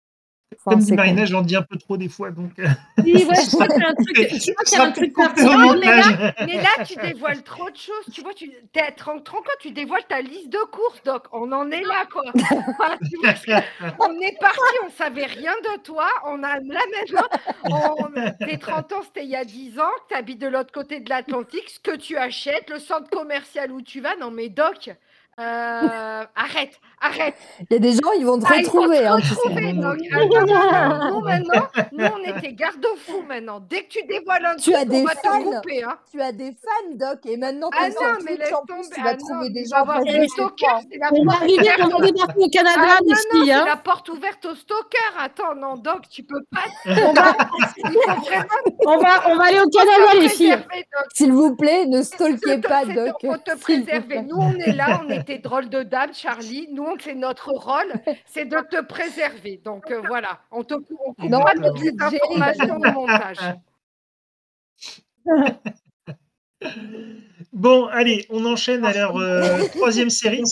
Enfin, Comme dit c'est con. Marina, j'en dis un peu trop des fois, donc euh, Oui, ouais, je crois qu'il y a un truc, coupé- je crois ce qu'il y a sera un truc peut-être coupé au pertinent. Non, mais là, montage. mais là, tu dévoiles trop de choses. Tu vois, tu te rends compte, tu dévoiles ta liste de courses, Doc. On en est là, quoi. Enfin, tu vois, parce que on est parti, on savait rien de toi. On a là maintenant, on- tes 30 ans, c'était il y a 10 ans. Tu habites de l'autre côté de l'Atlantique. Ce que tu achètes, le centre commercial où tu vas. Non, mais Doc, euh, arrête, arrête. Il y a des gens, ils vont te Ah, ils vont te retrouver. hein, retrouver, Bon, donc, attends, nous maintenant, nous on était garde-fous maintenant. Dès que tu dévoiles un Tu truc, as on des va fans. te couper. Hein. Tu as des fans, Doc, et maintenant Ah non, mais laisse plus, tomber. tu vas Ah trouver non, des gens va avoir des stalkers, c'est la On va arriver, on va débarquer au Canada Ah non, non, c'est Hein. la porte ouverte aux stalkers. Attends, non, Doc, tu peux pas. On, va, on, va, on va aller au te Canada, les filles. S'il vous plaît, ne stalkez pas, Doc. faut te préserver. Nous, on est là, on était drôle de dame, Charlie. Nous, on- c'est notre rôle, c'est de te préserver. Donc euh, voilà, on te on coupe Non, pas le toutes les budget. informations au montage. Bon, allez, on enchaîne alors. euh, troisième série.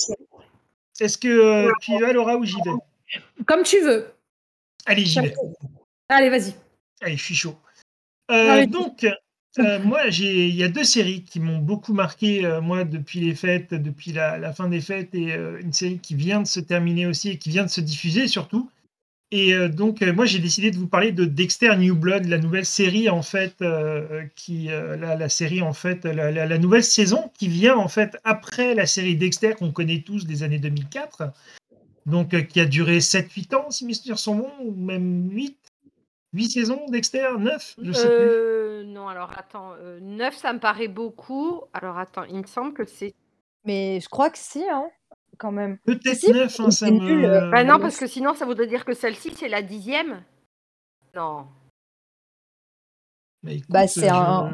Est-ce que euh, tu y vas, Laura, ou j'y vais? Comme tu veux. Allez, j'y vais. Allez, vas-y. Allez, je suis chaud. Euh, Allez. donc, euh, moi, il y a deux séries qui m'ont beaucoup marqué, euh, moi, depuis les fêtes, depuis la, fin des fêtes, et euh, une série qui vient de se terminer aussi et qui vient de se diffuser surtout. Et donc, moi, j'ai décidé de vous parler de Dexter New Blood, la nouvelle série, en fait, qui, la, série, en fait, la, nouvelle saison qui vient, en fait, après la série Dexter qu'on connaît tous des années 2004. Donc, qui a duré 7-8 ans, si mes souvenirs sont bons, ou même 8 8 saisons, Dexter 9 Je sais plus. Euh, non, alors attends, 9, ça me paraît beaucoup. Alors attends, il me semble que c'est. Mais je crois que si, hein, quand même. Peut-être si, 9, hein, ça me. euh, Bah non, parce que sinon, ça voudrait dire que celle-ci, c'est la dixième. Non. Bah, écoute, Bah, c'est je, un-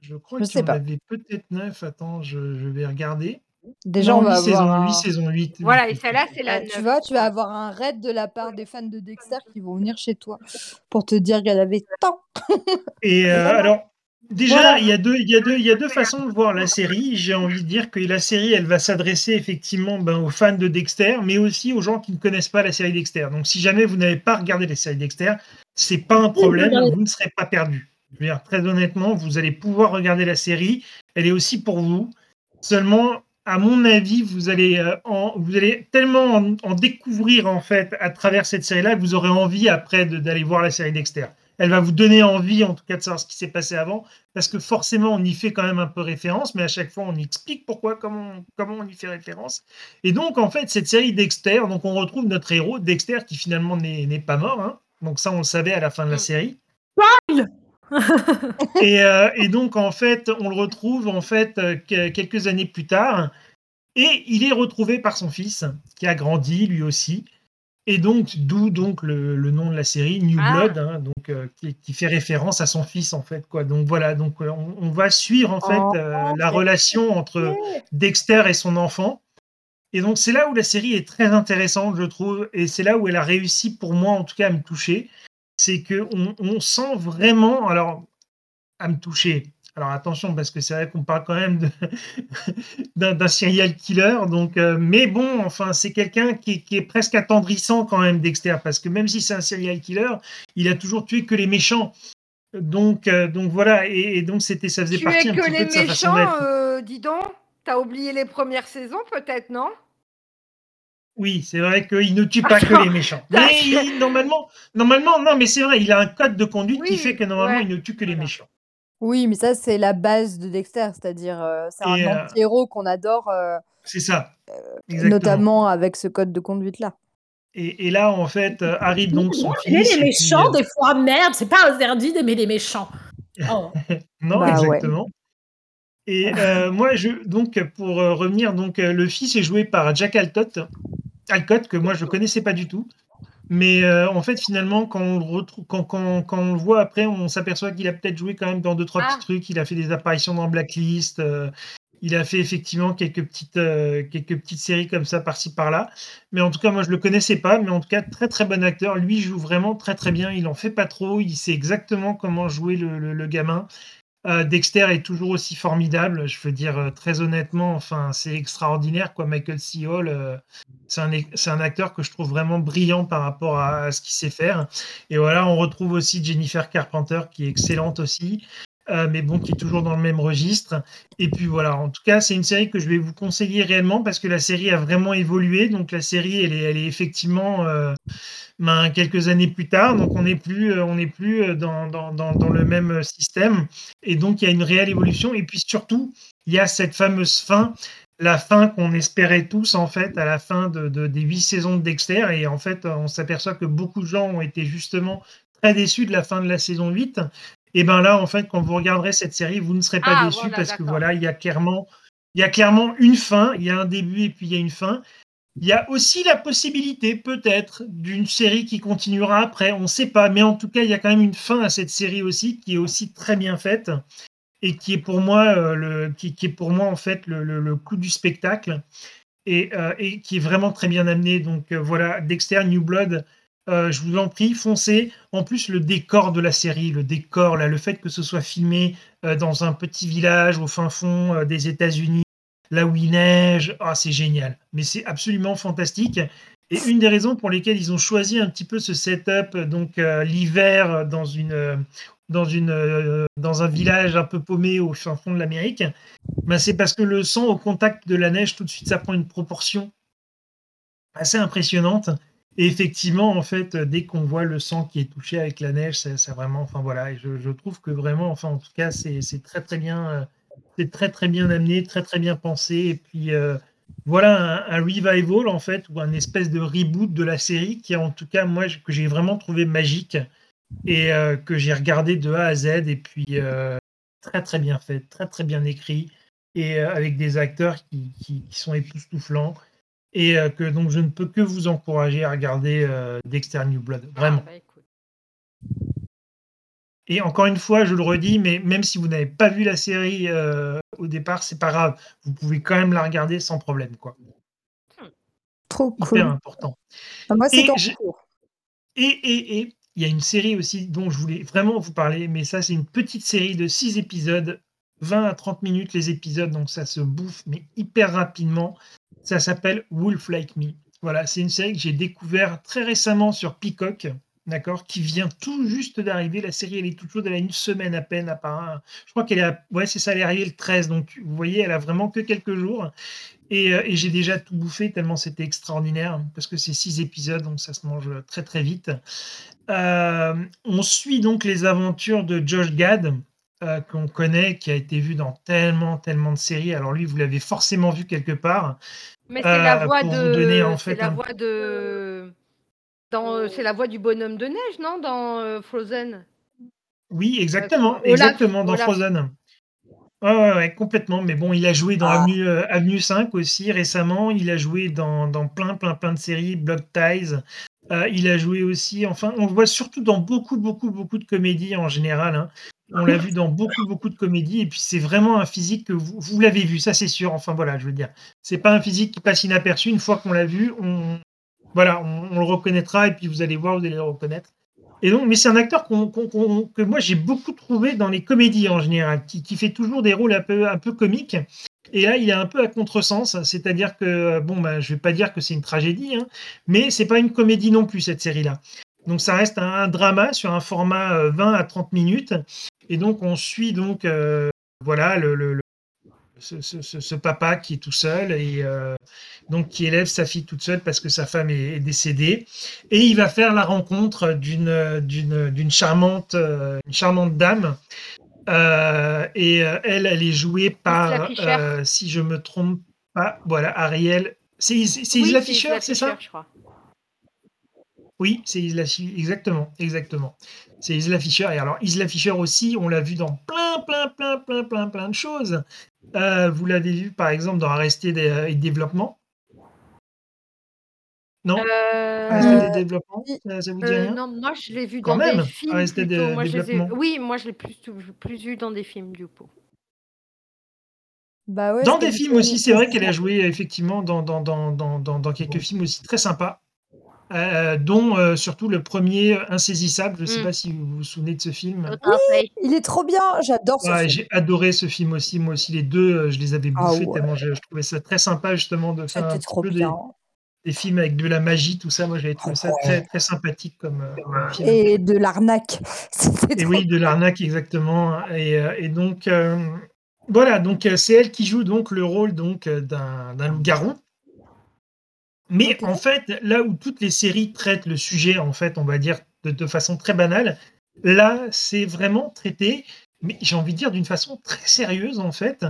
je crois qu'il sais y en avait peut-être 9. Attends, je, je vais regarder. Déjà, non, on va 8 saisons, avoir 8 un- saisons, 8. Voilà, et celle-là, c'est la 9. tu vois, tu vas avoir un raid de la part des fans de Dexter qui vont venir chez toi pour te dire qu'elle avait tant. Et euh, alors, déjà, Voilà. il y, a deux, il, y a deux, il y a deux façons de voir la série. J'ai envie de dire que la série, elle va s'adresser effectivement ben, aux fans de Dexter, mais aussi aux gens qui ne connaissent pas la série Dexter. Donc, si jamais vous n'avez pas regardé la série Dexter, c'est pas un problème, vous ne serez pas perdu. Je veux dire, très honnêtement, vous allez pouvoir regarder la série. Elle est aussi pour vous. Seulement, à mon avis, vous allez, euh, en- vous allez tellement en, en découvrir en fait à travers cette série-là que vous aurez envie après d'aller voir la série Dexter. Elle va vous donner envie, en tout cas, de savoir ce qui s'est passé avant, parce que forcément, on y fait quand même un peu référence, mais à chaque fois, on explique pourquoi, comment, comment on y fait référence. Et donc, en fait, cette série Dexter, donc on retrouve notre héros, Dexter, qui finalement n'est n'est pas mort. hein. Donc ça, on le savait à la fin de la Mm. série. Et, euh, et donc, en fait, on le retrouve en fait euh, que- quelques années plus tard, et il est retrouvé par son fils, qui a grandi lui aussi. Et donc, d'où donc le, le nom de la série, New Ah. Blood, hein, donc, euh, qui, qui fait référence à son fils, en fait. Quoi. Donc voilà, donc, on, on va suivre en fait Oh, euh, la relation entre Dexter et son enfant. Et donc, c'est là où la série est très intéressante, je trouve, et c'est là où elle a réussi, pour moi en tout cas, à me toucher. C'est qu'on on sent vraiment, alors, à me toucher. Alors attention, parce que c'est vrai qu'on parle quand même d'un serial killer. Donc, euh, mais bon, enfin, c'est quelqu'un qui, qui est presque attendrissant quand même, Dexter, parce que même si c'est un serial killer, il a toujours tué que les méchants. Donc, euh, donc voilà, et, et donc c'était, ça faisait Tu partie es un que petit peu les de sa façon méchants, euh, dis donc. T'as oublié les premières saisons, peut-être, non? Oui, c'est vrai qu'il ne tue pas que les méchants. Mais il- normalement, normalement, non, mais c'est vrai, il a un code de conduite qui fait que normalement, ouais, il ne tue que les méchants. Oui, mais ça, c'est la base de Dexter, c'est-à-dire euh, c'est un euh, anti-héros qu'on adore, euh, C'est ça. Notamment avec ce code de conduite-là. Et, et là, en fait, euh, arrive donc son Aimer fils. les méchants, euh, des fois, merde, c'est pas interdit d'aimer les méchants. Oh. Non, Bah ouais. exactement. Et euh, moi, je, donc, pour euh, revenir, donc, euh, le fils est joué par Jack Alcott, Alcott que moi, je ne connaissais pas du tout. Mais euh, en fait, finalement, quand on le, retrouve, quand, quand, quand on le voit après, on s'aperçoit qu'il a peut-être joué quand même dans deux, trois Ah. petits trucs. Il a fait des apparitions dans Blacklist. euh, il a fait effectivement quelques petites, euh, quelques petites séries comme ça, par-ci, par-là. Mais en tout cas, moi, je le connaissais pas. Mais en tout cas, très, très bon acteur. Lui, il joue vraiment très, très bien. Il en fait pas trop. Il sait exactement comment jouer le, le- le gamin. Euh, Dexter est toujours aussi formidable, je veux dire, euh, très honnêtement, enfin, c'est extraordinaire, quoi. Michael C. Hall, euh, c'est un, un acteur que je trouve vraiment brillant par rapport à, ce qu'il sait faire. Et voilà, on retrouve aussi Jennifer Carpenter, qui est excellente aussi. Mais bon, qui est toujours dans le même registre. Et puis voilà, en tout cas, c'est une série que je vais vous conseiller réellement parce que la série a vraiment évolué. Donc la série, elle est, elle est effectivement ben, quelques années plus tard. Donc on n'est plus, euh, on n'est plus euh, dans, dans, dans, le même système. Et donc il y a une réelle évolution. Et puis surtout, il y a cette fameuse fin, la fin qu'on espérait tous en fait à la fin de, des huit saisons de Dexter. Et en fait, on s'aperçoit que beaucoup de gens ont été justement très déçus de la fin de la saison 8. Et ben là, en fait, quand vous regarderez cette série, vous ne serez pas ah, déçus parce que voilà, il y a clairement, il y a clairement une fin. Il y a un début et puis il y a une fin. Il y a aussi la possibilité, peut-être, d'une série qui continuera après. On ne sait pas, mais en tout cas, il y a quand même une fin à cette série aussi, qui est aussi très bien faite et qui est pour moi, euh, le, qui, est pour moi en fait le, le, coup du spectacle et, euh, et, qui est vraiment très bien amené. Donc euh, voilà, Dexter New Blood. Je vous en prie, foncez. En plus, le décor de la série, le décor, là, le fait que ce soit filmé dans un petit village au fin fond des États-Unis, là où il neige, ah, c'est génial. Mais c'est absolument fantastique. Et une des raisons pour lesquelles ils ont choisi un petit peu ce setup, donc euh, l'hiver dans une euh, dans une euh, dans un village un peu paumé au fin fond de l'Amérique, ben c'est parce que le sang au contact de la neige tout de suite ça prend une proportion assez impressionnante. Et effectivement, en fait, dès qu'on voit le sang qui est touché avec la neige, c'est vraiment, enfin voilà, je, trouve que vraiment, enfin en tout cas, c'est très très bien c'est très très bien amené, très très bien pensé. Et puis euh, voilà un, revival en fait, ou un espèce de reboot de la série qui, en tout cas, moi, que j'ai vraiment trouvé magique et euh, que j'ai regardé de A à Z. Et puis euh, très très bien fait, très très bien écrit et avec des acteurs qui, qui, sont époustouflants. Et que donc je ne peux que vous encourager à regarder Dexter New Blood. Vraiment. Ah, bah, et encore une fois, je le redis, mais même si vous n'avez pas vu la série euh, au départ, c'est pas grave. Vous pouvez quand même la regarder sans problème, quoi. Trop cool. Hyper important. Ah, moi, c'est et, et, et, il y a une série aussi dont je voulais vraiment vous parler, mais ça, c'est une petite série de 6 épisodes, 20 à 30 minutes les épisodes, donc ça se bouffe, mais hyper rapidement. Ça s'appelle Wolf Like Me. Voilà, c'est une série que j'ai découvert très récemment sur Peacock d'accord, qui vient tout juste d'arriver. La série, elle est toute chaude, elle a une semaine à peine à part. Je crois qu'elle est, ouais, c'est ça, elle arrivée le 13, donc vous voyez, elle a vraiment que quelques jours. Et, euh, et j'ai déjà tout bouffé tellement c'était extraordinaire, parce que c'est six épisodes, donc ça se mange très très vite. Euh, on suit donc les aventures de Josh Gad, euh, qu'on connaît, qui a été vu dans tellement, tellement de séries. Alors lui, vous l'avez forcément vu quelque part. Mais c'est la voix de. En fait, la voix de. Euh, c'est la voix du bonhomme de neige, non Dans euh, Frozen Oui, exactement, exactement, dans Frozen. Ouais, ouais, complètement. Mais bon, il a joué dans ah. euh, Avenue, 5 aussi récemment. Il a joué dans, plein, plein, plein de séries, Blood Ties. il a joué aussi, enfin, on le voit surtout dans beaucoup, beaucoup, beaucoup de comédies en général. Hein. On l'a vu dans beaucoup, beaucoup de comédies. Et puis, c'est vraiment un physique que vous, vous l'avez vu, ça c'est sûr. Enfin, voilà, je veux dire. C'est pas un physique qui passe inaperçu. Une fois qu'on l'a vu, on, voilà, on, le reconnaîtra et puis vous allez voir, vous allez le reconnaître. Et donc, mais c'est un acteur que moi j'ai beaucoup trouvé dans les comédies en général, qui, fait toujours des rôles un peu, un peu comiques. Et là, il est un peu à contresens, c'est-à-dire que, bon, bah, je vais pas dire que c'est une tragédie, hein, mais c'est pas une comédie non plus, cette série-là. Donc, ça reste un, drama sur un format 20 euh, à 30 minutes. Et donc, on suit donc, euh, voilà, le, ce, papa qui est tout seul et euh, donc qui élève sa fille toute seule parce que sa femme est, décédée. Et il va faire la rencontre d'une d'une charmante euh, une charmante dame. Euh, et elle elle est jouée par si je me trompe pas voilà Ariel. C'est Isla Fisher c'est ça? Oui, c'est Isla exactement, exactement. C'est Isla Fisher. Et alors, Isla Fisher aussi, on l'a vu dans plein, plein, plein, plein, plein, plein de choses. Euh, vous l'avez vu, par exemple, dans Arrêter et Développement Non? Euh... Arrêter des développements ça, vous dit euh, rien? Non, moi, je l'ai vu dans des films. Développements. Oui, moi, je l'ai plus, plus vu dans des films, du coup. Bah ouais, dans des films aussi, c'est vrai qu'elle a joué effectivement dans, dans, dans, dans, dans quelques films aussi très sympas. Euh, dont euh, surtout le premier Insaisissable. Je ne sais Mm. pas si vous vous souvenez de ce film. L'autre après. Il est trop bien, j'adore ce Ouais, film. j'ai adoré ce film aussi. Moi aussi, les deux, euh, je les avais Ah bouffés ouais. tellement je, je trouvais ça très sympa justement de faire un trop peu des, bien. des films avec de la magie, tout ça. Moi, j'avais trouvé ça très, très sympathique comme, euh, film. Et de l'arnaque. Et trop oui, de l'arnaque, exactement. Et, euh, et donc, euh, voilà, donc euh, c'est elle qui joue donc le rôle donc euh, d'un d'un loup-garou. Mais en fait, là où toutes les séries traitent le sujet, en fait, on va dire de, de façon très banale, là, c'est vraiment traité, mais j'ai envie de dire d'une façon très sérieuse, en fait.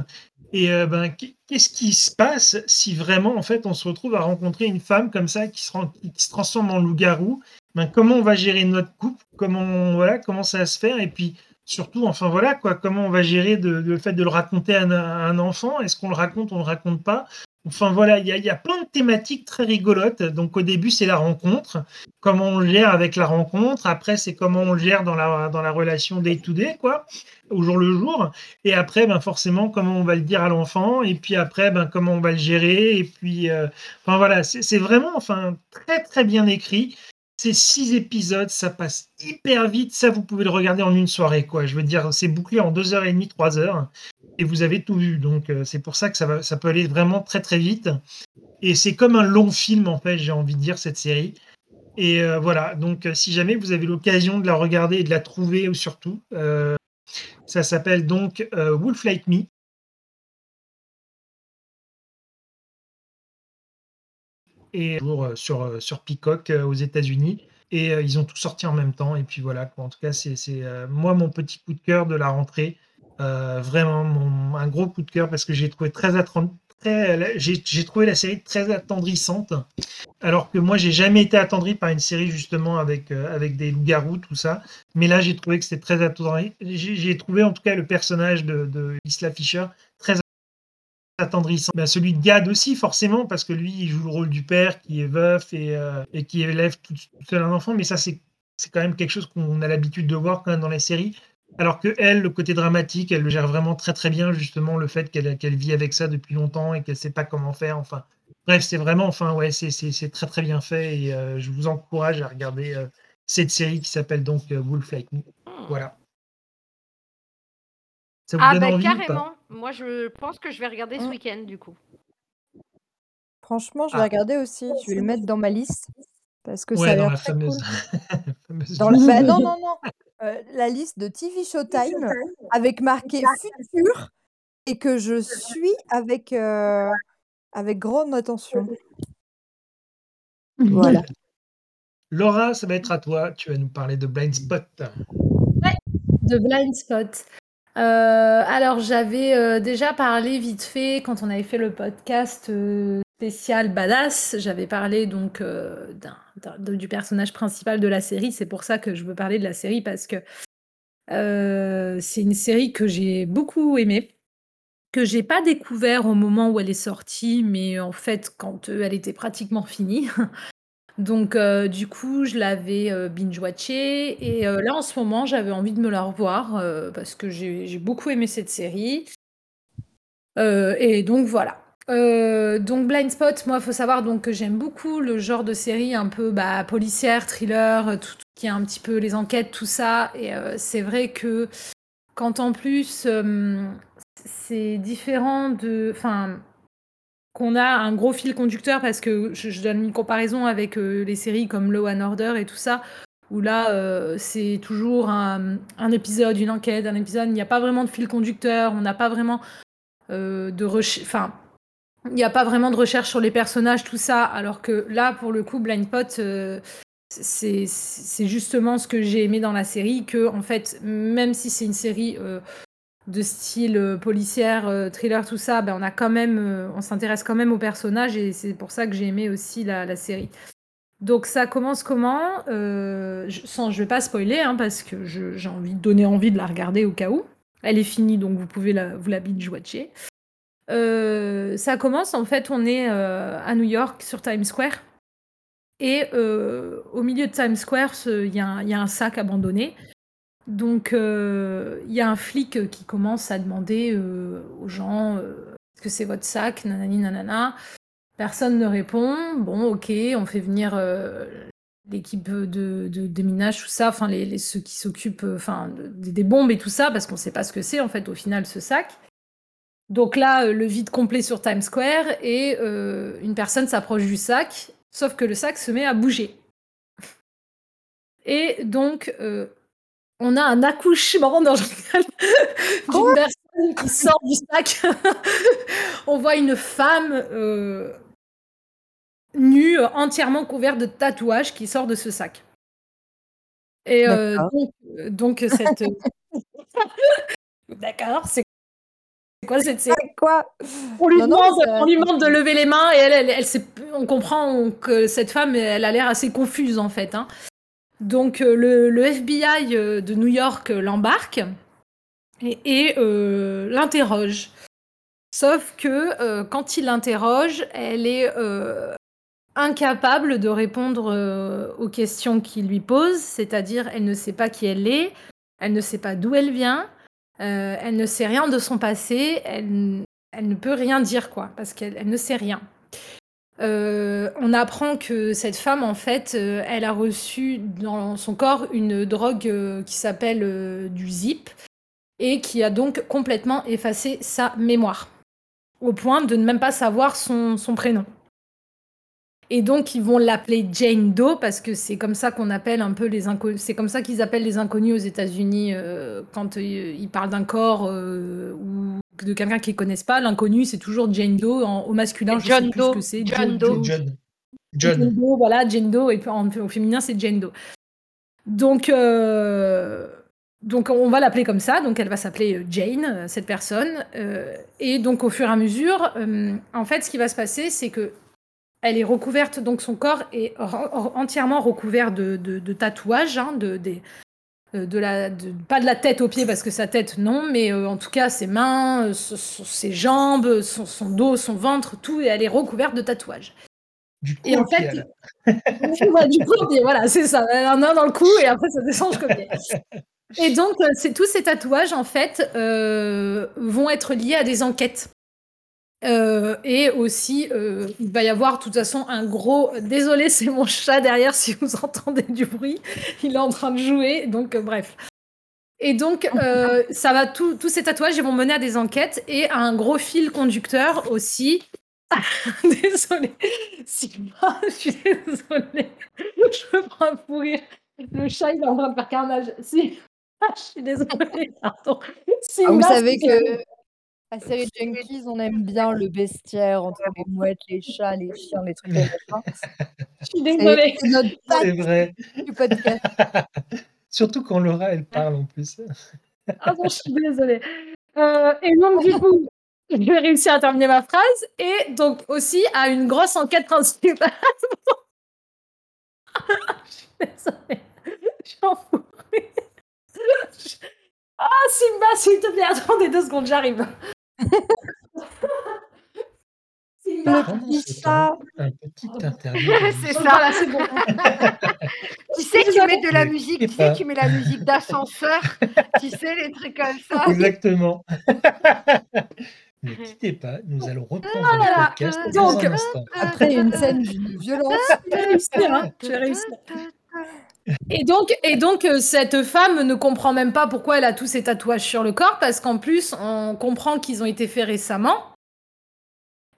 Et euh, ben, qu'est- qu'est-ce qui se passe si vraiment, en fait, on se retrouve à rencontrer une femme comme ça qui se, rend- qui se transforme en loup-garou? Ben, Comment on va gérer notre couple? Comment voilà, comment ça va se faire? Et puis surtout, enfin voilà, quoi, comment on va gérer de- le fait de le raconter à un, à un enfant? Est-ce qu'on le raconte, on le raconte pas? Enfin voilà, il y, a- plein de thématiques très rigolotes. Donc au début, c'est la rencontre, comment on gère avec la rencontre. Après, c'est comment on gère dans la, dans la relation day-to-day, quoi, au jour le jour. Et après, ben forcément, comment on va le dire à l'enfant. Et puis après, ben comment on va le gérer. Et puis, euh, enfin voilà, c'est vraiment, enfin, très très bien écrit. C'est six épisodes, ça passe hyper vite. Ça, vous pouvez le regarder en une soirée, quoi. Je veux dire, c'est bouclé en deux heures et demie, trois heures et vous avez tout vu. Donc euh, c'est pour ça que ça, va, ça peut aller vraiment très très vite. Et c'est comme un long film en fait, j'ai envie de dire cette série. Et euh, voilà, donc euh, si jamais vous avez l'occasion de la regarder et de la trouver surtout, euh, ça s'appelle donc Wolf Like Me. Et toujours sur, sur Peacock aux États-Unis. Et ils ont tout sorti en même temps. Et puis voilà, en tout cas, c'est moi mon petit coup de cœur de la rentrée. Euh, vraiment un gros coup de cœur parce que j'ai trouvé très, très j'ai trouvé la série très attendrissante. Alors que moi j'ai jamais été attendri par une série justement avec euh, avec des loups-garous tout ça. Mais là j'ai trouvé que c'était très attendri j'ai trouvé en tout cas le personnage de, Isla Fisher très attendrissant. Ben, celui de Gad aussi forcément parce que lui il joue le rôle du père qui est veuf et, euh, qui élève tout, seul un enfant. Mais ça c'est quand même quelque chose qu'on a l'habitude de voir quand même dans les séries alors que elle, le côté dramatique, elle le gère vraiment très très bien, justement, le fait qu'elle qu'elle vit avec ça depuis longtemps et qu'elle sait pas comment faire. Enfin, bref, c'est vraiment, enfin, ouais, c'est très très bien fait et euh, je vous encourage à regarder euh, cette série qui s'appelle donc euh, Wolf Like Me. Voilà. Ça vous Ah donne envie ou pas? carrément. Moi je pense que je vais regarder ce Mm. week-end du coup. Franchement, je vais Ah. regarder aussi. Je vais le mettre dans ma liste parce que ça a Ouais, dans l'air la très fameuse. cool. fameuse Dans la- liste. bah, non, non, non. Euh, la liste de TV Showtime avec marqué futur et que je suis avec, euh, avec grande attention. Voilà. Laura, ça va être à toi. Tu vas nous parler de Blind Spot. de Blind Spot. Euh, alors, j'avais euh, déjà parlé vite fait quand on avait fait le podcast euh, spécial Badass. J'avais parlé donc euh, du personnage principal de la série. C'est pour ça que je veux parler de la série parce que euh, c'est une série que j'ai beaucoup aimée, que j'ai pas découvert au moment où elle est sortie, mais en fait quand euh, elle était pratiquement finie. Donc du coup, je l'avais binge-watchée et là en ce moment, j'avais envie de me la revoir parce que j'ai beaucoup aimé cette série. Et donc voilà. Euh, donc Blind Spot, moi, faut savoir donc que j'aime beaucoup le genre de série un peu bah, policière, thriller, euh, tout, tout qui est un petit peu les enquêtes, tout ça. Et euh, c'est vrai que quand en plus c'est différent de, enfin, qu'on a un gros fil conducteur parce que je, donne une comparaison avec les séries comme Law and Order et tout ça, où là c'est toujours un, épisode, une enquête, un épisode, il n'y a pas vraiment de fil conducteur, on n'a pas vraiment euh, de enfin, il n'y a pas vraiment de recherche sur les personnages, tout ça, alors que là, pour le coup, Blind Pot, euh, c'est justement ce que j'ai aimé dans la série, que en fait, même si c'est une série euh, de style euh, policière, thriller, tout ça, ben, on a quand même, on s'intéresse quand même aux personnages et c'est pour ça que j'ai aimé aussi la, série. Donc ça commence comment? Je, sans, je vais pas spoiler hein, parce que j'ai envie de donner envie de la regarder au cas où. Elle est finie donc vous pouvez vous la binge-watcher. Euh, ça commence en fait, on est euh, à New York sur Times Square et euh, au milieu de Times Square, il y, a un- sac abandonné. Donc, il y a un flic qui commence à demander aux gens est-ce que c'est votre sac? Nanani, nanana. Personne ne répond. Bon, ok, on fait venir l'équipe de, de, déminage, tout ça, enfin les, ceux qui s'occupent enfin, des, bombes et tout ça, parce qu'on ne sait pas ce que c'est en fait au final ce sac. Donc là, le vide complet sur Times Square et une personne s'approche du sac, sauf que le sac se met à bouger. Et donc, on a un accouchement dans d'une personne qui sort du sac. on voit une femme euh, nue, entièrement couverte de tatouages qui sort de ce sac. Et euh, donc, euh, cette. D'accord, c'est quoi cette série quoi? On lui, demande, de lever les mains et elle, elle, on comprend que cette femme, elle a l'air assez confuse en fait. Hein. Donc euh, le, FBI euh, de New York euh, l'embarque et, l'interroge. Sauf que quand il l'interroge, elle est incapable de répondre aux questions qu'il lui pose, c'est-à-dire elle ne sait pas qui elle est, elle ne sait pas d'où elle vient, elle ne sait rien de son passé, elle, ne peut rien dire quoi, parce qu'elle ne sait rien. Euh, on apprend que cette femme, en fait, euh, elle a reçu dans son corps une drogue euh, qui s'appelle du zip et qui a donc complètement effacé sa mémoire, au point de ne même pas savoir son, prénom. Et donc ils vont l'appeler Jane Doe parce que c'est comme ça qu'on appelle un peu les inconnus. C'est comme ça qu'ils appellent les inconnus aux États-Unis quand ils parlent d'un corps ou de quelqu'un qu'ils connaissent pas. L'inconnu, c'est toujours Jane Doe au masculin. Je John sais plus ce que c'est. John Doe. John. John. Doe, voilà, Jane Doe, et puis au féminin, c'est Jane Doe. Donc, euh, donc on va l'appeler comme ça. Donc, elle va s'appeler euh, Jane, euh, cette personne. et donc, au fur et à mesure, en fait, ce qui va se passer, c'est que elle est recouverte, donc son corps est entièrement recouvert de, de, tatouages, hein, de, des, euh, de la, pas de la tête aux pieds parce que sa tête non, mais euh, en tout cas ses mains, euh, ses jambes, son, dos, son ventre, tout, et elle est recouverte de tatouages. Du coup, et en fait, du coup, voilà, c'est ça. Un dans le cou et après ça descend jusqu'au pied. Et donc, tous ces tatouages en fait vont être liés à des enquêtes. Euh, et aussi, euh, il va y avoir de toute façon un gros. Désolé, c'est mon chat derrière si vous entendez du bruit. Il est en train de jouer, donc euh, bref. Et donc, ça va tous ces tatouages ils vont mener à des enquêtes et à un gros fil conducteur aussi. désolé, Simba, je suis désolée. Je me prends un fou rire. Le chat, il est en train de faire carnage. Si. je suis désolée, pardon. Ah, vous savez que la série Junkies, on aime bien le bestiaire entre les mouettes, les chats, les chiens, les trucs comme Je suis désolée. C'est notre C'est vrai. du podcast. Surtout quand Laura, elle parle en plus. Ah bon, je suis désolée. Euh, et donc, du coup, je vais réussir à terminer ma phrase. Et donc, aussi, à une grosse enquête principale. je suis désolée. J'en fous. Ah, Simba, s'il te plaît, attendez deux secondes, j'arrive. Un petit interview. c'est ça. c'est bon. tu sais, tu mets de la musique, tu sais, tu mets la musique d'ascenseur, tu sais, les trucs comme ça. Exactement. Ne quittez pas, nous allons reprendre oh le podcast dans un instant. Après une scène de violence. Je vais réussir. Et donc, euh, cette femme ne comprend même pas pourquoi elle a tous ces tatouages sur le corps, parce qu'en plus, on comprend qu'ils ont été faits récemment.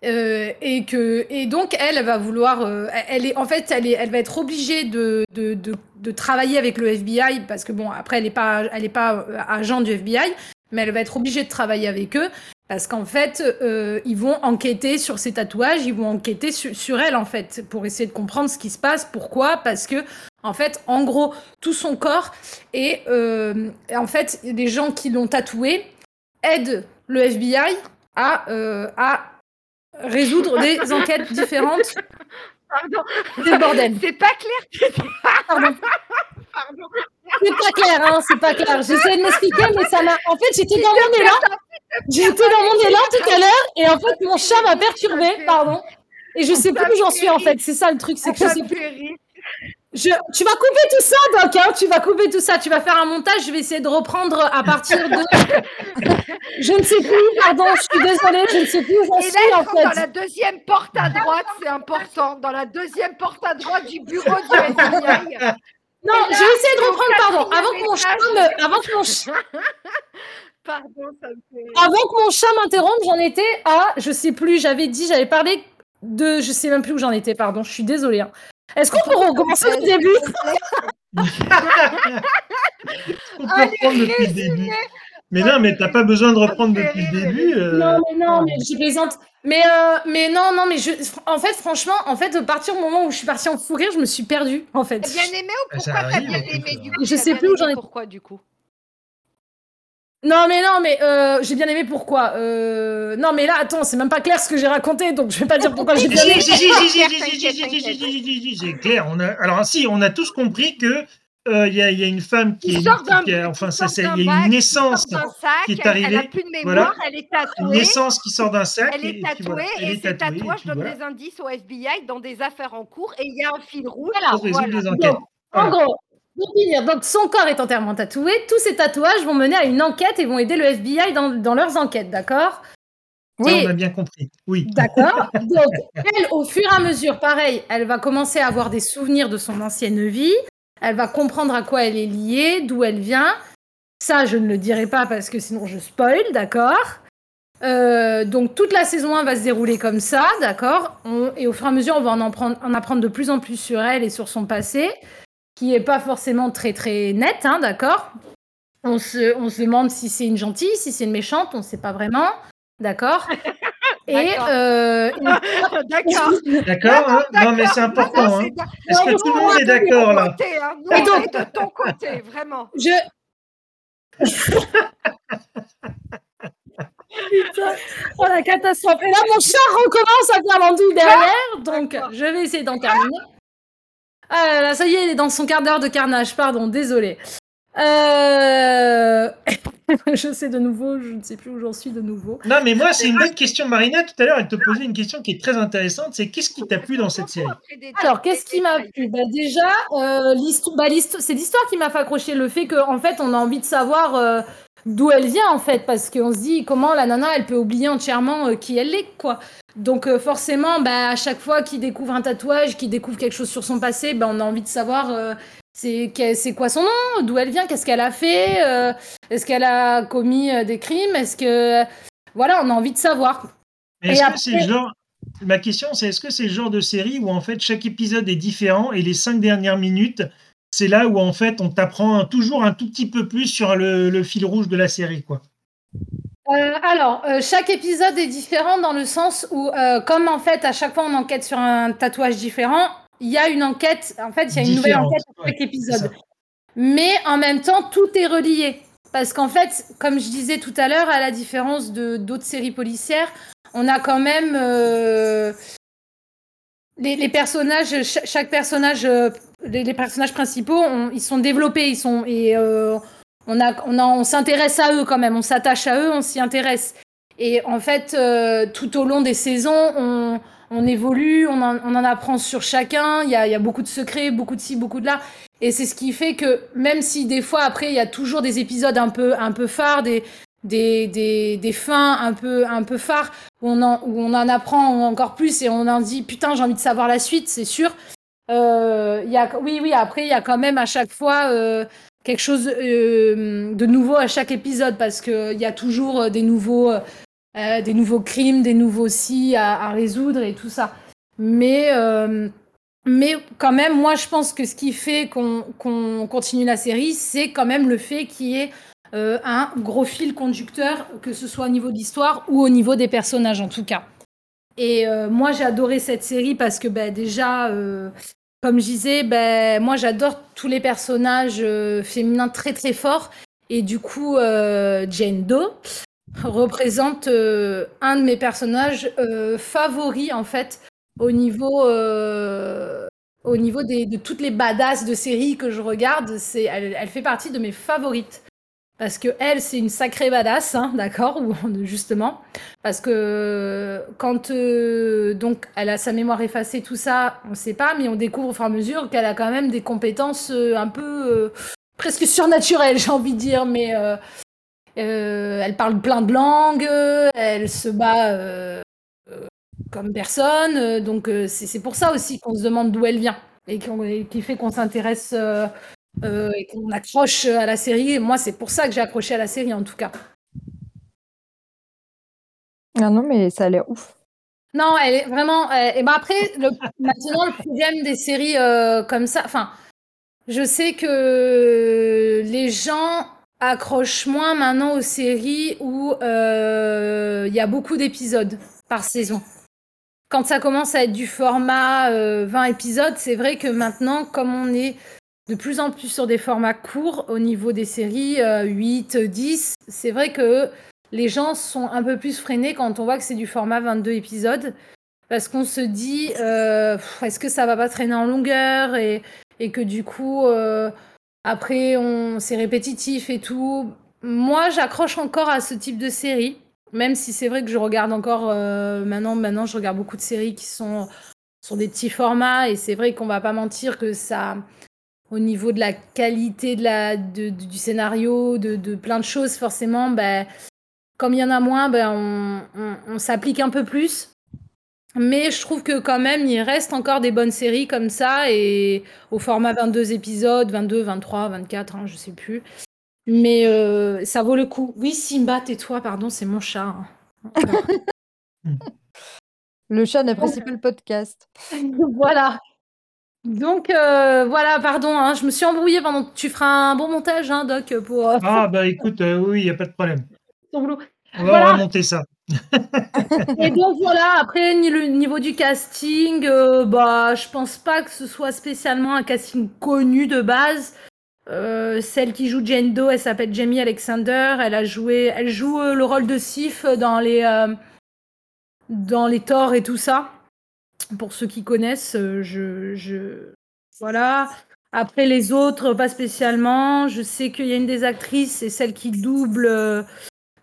Euh, et que et donc elle va vouloir euh, elle est en fait elle elle va être obligée de, travailler avec le FBI parce que bon après elle est pas pas agent du FBI mais elle va être obligée de travailler avec eux parce qu'en fait, euh, ils vont enquêter sur ces tatouages, ils vont enquêter sur elle, en fait, pour essayer de comprendre ce qui se passe. Pourquoi? Parce que, en fait, en gros, tout son corps et euh, en fait, les gens qui l'ont tatoué aident le FBI à, euh, à résoudre des enquêtes différentes. Pardon. C'est bordel. C'est pas clair. Pardon. C'est pas clair, hein, c'est pas clair. J'essaie de m'expliquer, mais ça m'a. En fait, j'étais dans mon élan. J'étais dans mon élan tout à l'heure, et en fait, mon chat m'a perturbé, pardon. Et je sais plus où j'en suis, en fait. C'est ça le truc, c'est que je sais plus. Je, tu vas couper tout ça, Doc, hein, tu vas couper tout ça, tu vas faire un montage, je vais essayer de reprendre à partir de... je ne sais plus, pardon, je suis désolée, je ne sais plus où j'en suis en sont dans fait. la deuxième porte à droite, c'est important. Dans la deuxième porte à droite du bureau du. Non, là, je vais essayer de reprendre, pardon, avant que mon chat me... Avant que mon chat... Pardon, ça me fait. Avant que mon chat m'interrompe, j'en étais à, je sais plus, j'avais dit, j'avais parlé de, je sais même plus où j'en étais, pardon, je suis désolée. hein. Est-ce qu'on peut recommencer au début? On peut reprendre depuis le début. Mais non, mais t'as pas besoin de reprendre depuis le début. euh, Non, mais non, mais je plaisante. Mais, euh, mais non, non, mais je, en fait, franchement, en fait, à partir du moment où je suis partie en fou rire, je me suis perdue, en fait. T'as bien aimé ou Bah, ça pourquoi t'as arrive, bien aimé euh. du coup Je T'as sais bien plus où aimé j'en ai- Pourquoi du coup Non, mais non, mais euh, j'ai bien aimé pourquoi. Euh, non, mais là, attends, c'est même pas clair ce que j'ai raconté, donc je vais pas dire pourquoi j'ai Si, bien aimé. si, si, si, si, si, T'inquiète, si, si, si, si, t'inquiète. si, si, si, si, c'est clair. On a, alors si, on a tous compris que euh, il y, a, il y a une femme qui est, sort d'un qui a- enfin il y a une naissance, d'un sac, qui est Elle, arrivée, a plus de mémoire, voilà. elle est une naissance qui sort d'un sac. Elle est et tatouée voilà, elle et est ces tatouages puis donnent voilà, des indices au FBI dans des affaires en cours et il y a un fil rouge. Voilà. pour résoudre Voilà. des enquêtes. Donc, en Voilà. gros, pour finir, donc son corps est entièrement tatoué, tous ces tatouages vont mener à une enquête et vont aider le FBI dans, dans leurs enquêtes, d'accord? Ça, Et- on a bien compris. Oui. D'accord. Donc, elle, au fur et à mesure, pareil, elle va commencer à avoir des souvenirs de son ancienne vie. Elle va comprendre à quoi elle est liée, d'où elle vient. Ça, je ne le dirai pas parce que sinon je spoil, d'accord? Euh, Donc, toute la saison 1 va se dérouler comme ça, d'accord? Et au fur et à mesure, on va en, en prendre- en apprendre de plus en plus sur elle et sur son passé, qui est pas forcément très très net, hein, d'accord? On se demande si c'est une gentille, si c'est une méchante, on ne sait pas vraiment, d'accord? Et D'accord. euh, D'accord. D'accord. hein non, mais c'est important. hein. Est-ce que tout le monde est d'accord là Côté, hein. Nous, Et on donc- de ton côté, vraiment. Je. Putain, oh la catastrophe. Et là, mon chat recommence à faire l'andouille derrière, donc D'accord. je vais essayer d'en terminer. Ah là là, ça y est, il est dans son quart d'heure de carnage, pardon, désolé. Euh... je sais de nouveau, je ne sais plus où j'en suis de nouveau. Non, mais moi, c'est une bonne question. Marina, tout à l'heure, elle te posait une question qui est très intéressante. C'est qu'est-ce qui t'a plu dans cette série? Alors, qu'est-ce qui m'a plu? Bah, Déjà, euh, bah, c'est l'histoire qui m'a fait accrocher. Le fait qu'en fait, on a envie de savoir euh, d'où elle vient, en fait. Parce qu'on se dit comment la nana, elle peut oublier entièrement euh, qui elle est, quoi. Donc, euh, forcément, bah, à chaque fois qu'il découvre un tatouage, qu'il découvre quelque chose sur son passé, bah, on a envie de savoir euh, c'est quoi son nom, d'où elle vient, qu'est-ce qu'elle a fait, euh, est-ce qu'elle a commis euh, des crimes, est-ce que. Voilà, on a envie de savoir. Est-ce que c'est genre. Ma question, c'est est-ce que c'est le genre de série où en fait chaque épisode est différent et les cinq dernières minutes, c'est là où en fait on t'apprend toujours un tout petit peu plus sur le, le fil rouge de la série, quoi? Euh, alors, euh, chaque épisode est différent dans le sens où, euh, comme en fait, à chaque fois on enquête sur un tatouage différent, il y a une enquête, en fait, il y a une nouvelle enquête à chaque épisode. Mais en même temps, tout est relié. Parce qu'en fait, comme je disais tout à l'heure, à la différence de d'autres séries policières, on a quand même euh, les, les personnages, cha- chaque personnage, euh, les, les personnages principaux, on- ils sont développés, ils sont et euh, on a, on a, on s'intéresse à eux quand même, on s'attache à eux, on s'y intéresse. Et en fait, tout au long des saisons, on, on évolue, on en, on en apprend sur chacun. Il y a, y a beaucoup de secrets, beaucoup de ci, beaucoup de là. Et c'est ce qui fait que même si des fois après il y a toujours des épisodes un peu un peu phares, des des, des, des fins un peu un peu phares où on en, où on en apprend encore plus et on en dit putain j'ai envie de savoir la suite, c'est sûr. Euh, y a, oui oui après il y a quand même à chaque fois euh, quelque chose euh, de nouveau à chaque épisode parce que il y a toujours euh, des nouveaux euh, des nouveaux crimes, des nouveaux si à, résoudre et tout ça. Mais euh, mais quand même, moi, je pense que ce qui fait qu'on continue la série, c'est quand même le fait qu'il y ait euh, un gros fil conducteur, que ce soit au niveau de l'histoire ou au niveau des personnages, en tout cas. Et euh, moi, j'ai adoré cette série parce que ben, déjà, euh, comme je disais, ben, moi, j'adore tous les personnages euh, féminins très très forts. Et du coup, euh, Jane Doe représente euh, un de mes personnages euh, favoris, en fait, au niveau, euh, au niveau des, de toutes les badass de séries que je regarde, c'est, elle, elle fait partie de mes favorites. parce que elle, c'est une sacrée badass, hein, d'accord, ou justement, parce que quand euh, donc elle a sa mémoire effacée, tout ça, on ne sait pas, mais on découvre au fur et à mesure qu'elle a quand même des compétences euh, un peu euh, presque surnaturelles, j'ai envie de dire, mais elle parle plein de langues, elle se bat comme personne, donc c'est pour ça aussi qu'on se demande d'où elle vient et qui fait qu'on s'intéresse euh, et qu'on accroche à la série. moi, c'est pour ça que j'ai accroché à la série, en tout cas. Ah non, mais ça a l'air ouf. Non, elle est vraiment. Euh, et ben après, le, maintenant, le problème des séries euh, comme ça, enfin, je sais que les gens accrochent moins maintenant aux séries où il y a beaucoup d'épisodes par saison. Quand ça commence à être du format 20 épisodes, c'est vrai que maintenant, comme on est de plus en plus sur des formats courts au niveau des séries, 8, euh, 10. C'est vrai que les gens sont un peu plus freinés quand on voit que c'est du format 22 épisodes. Parce qu'on se dit, euh, est-ce que ça va pas traîner en longueur et, que du coup, euh, après, c'est répétitif et tout. Moi, j'accroche encore à ce type de série. Même si c'est vrai que je regarde encore maintenant, maintenant, je regarde beaucoup de séries qui sont sur des petits formats et c'est vrai qu'on va pas mentir que ça, au niveau de la qualité de la, de, du scénario, de, plein de choses, forcément, ben, comme il y en a moins, ben, on s'applique un peu plus. Mais je trouve que quand même, il reste encore des bonnes séries comme ça, et au format 22 épisodes, 22, 23, 24, hein, je sais plus. Mais euh, ça vaut le coup. Oui, Simba, tais-toi, pardon, c'est mon chat. Hein. le chat n'apprécie pas le podcast. voilà. Donc euh, voilà, pardon, hein, je me suis embrouillée pendant. Tu feras un bon montage, hein, Doc, pour. Euh, ah bah écoute, euh, oui, il n'y a pas de problème. On va voilà. remonter ça. Et donc voilà, après le niveau du casting, bah je pense pas que ce soit spécialement un casting connu de base. celle qui joue Jane Doe, elle s'appelle Jamie Alexander. Elle a joué, elle joue le rôle de Sif dans les dans les Thor et tout ça. Pour ceux qui connaissent, euh, je... voilà. Après les autres, pas spécialement. Je sais qu'il y a une des actrices, c'est celle qui double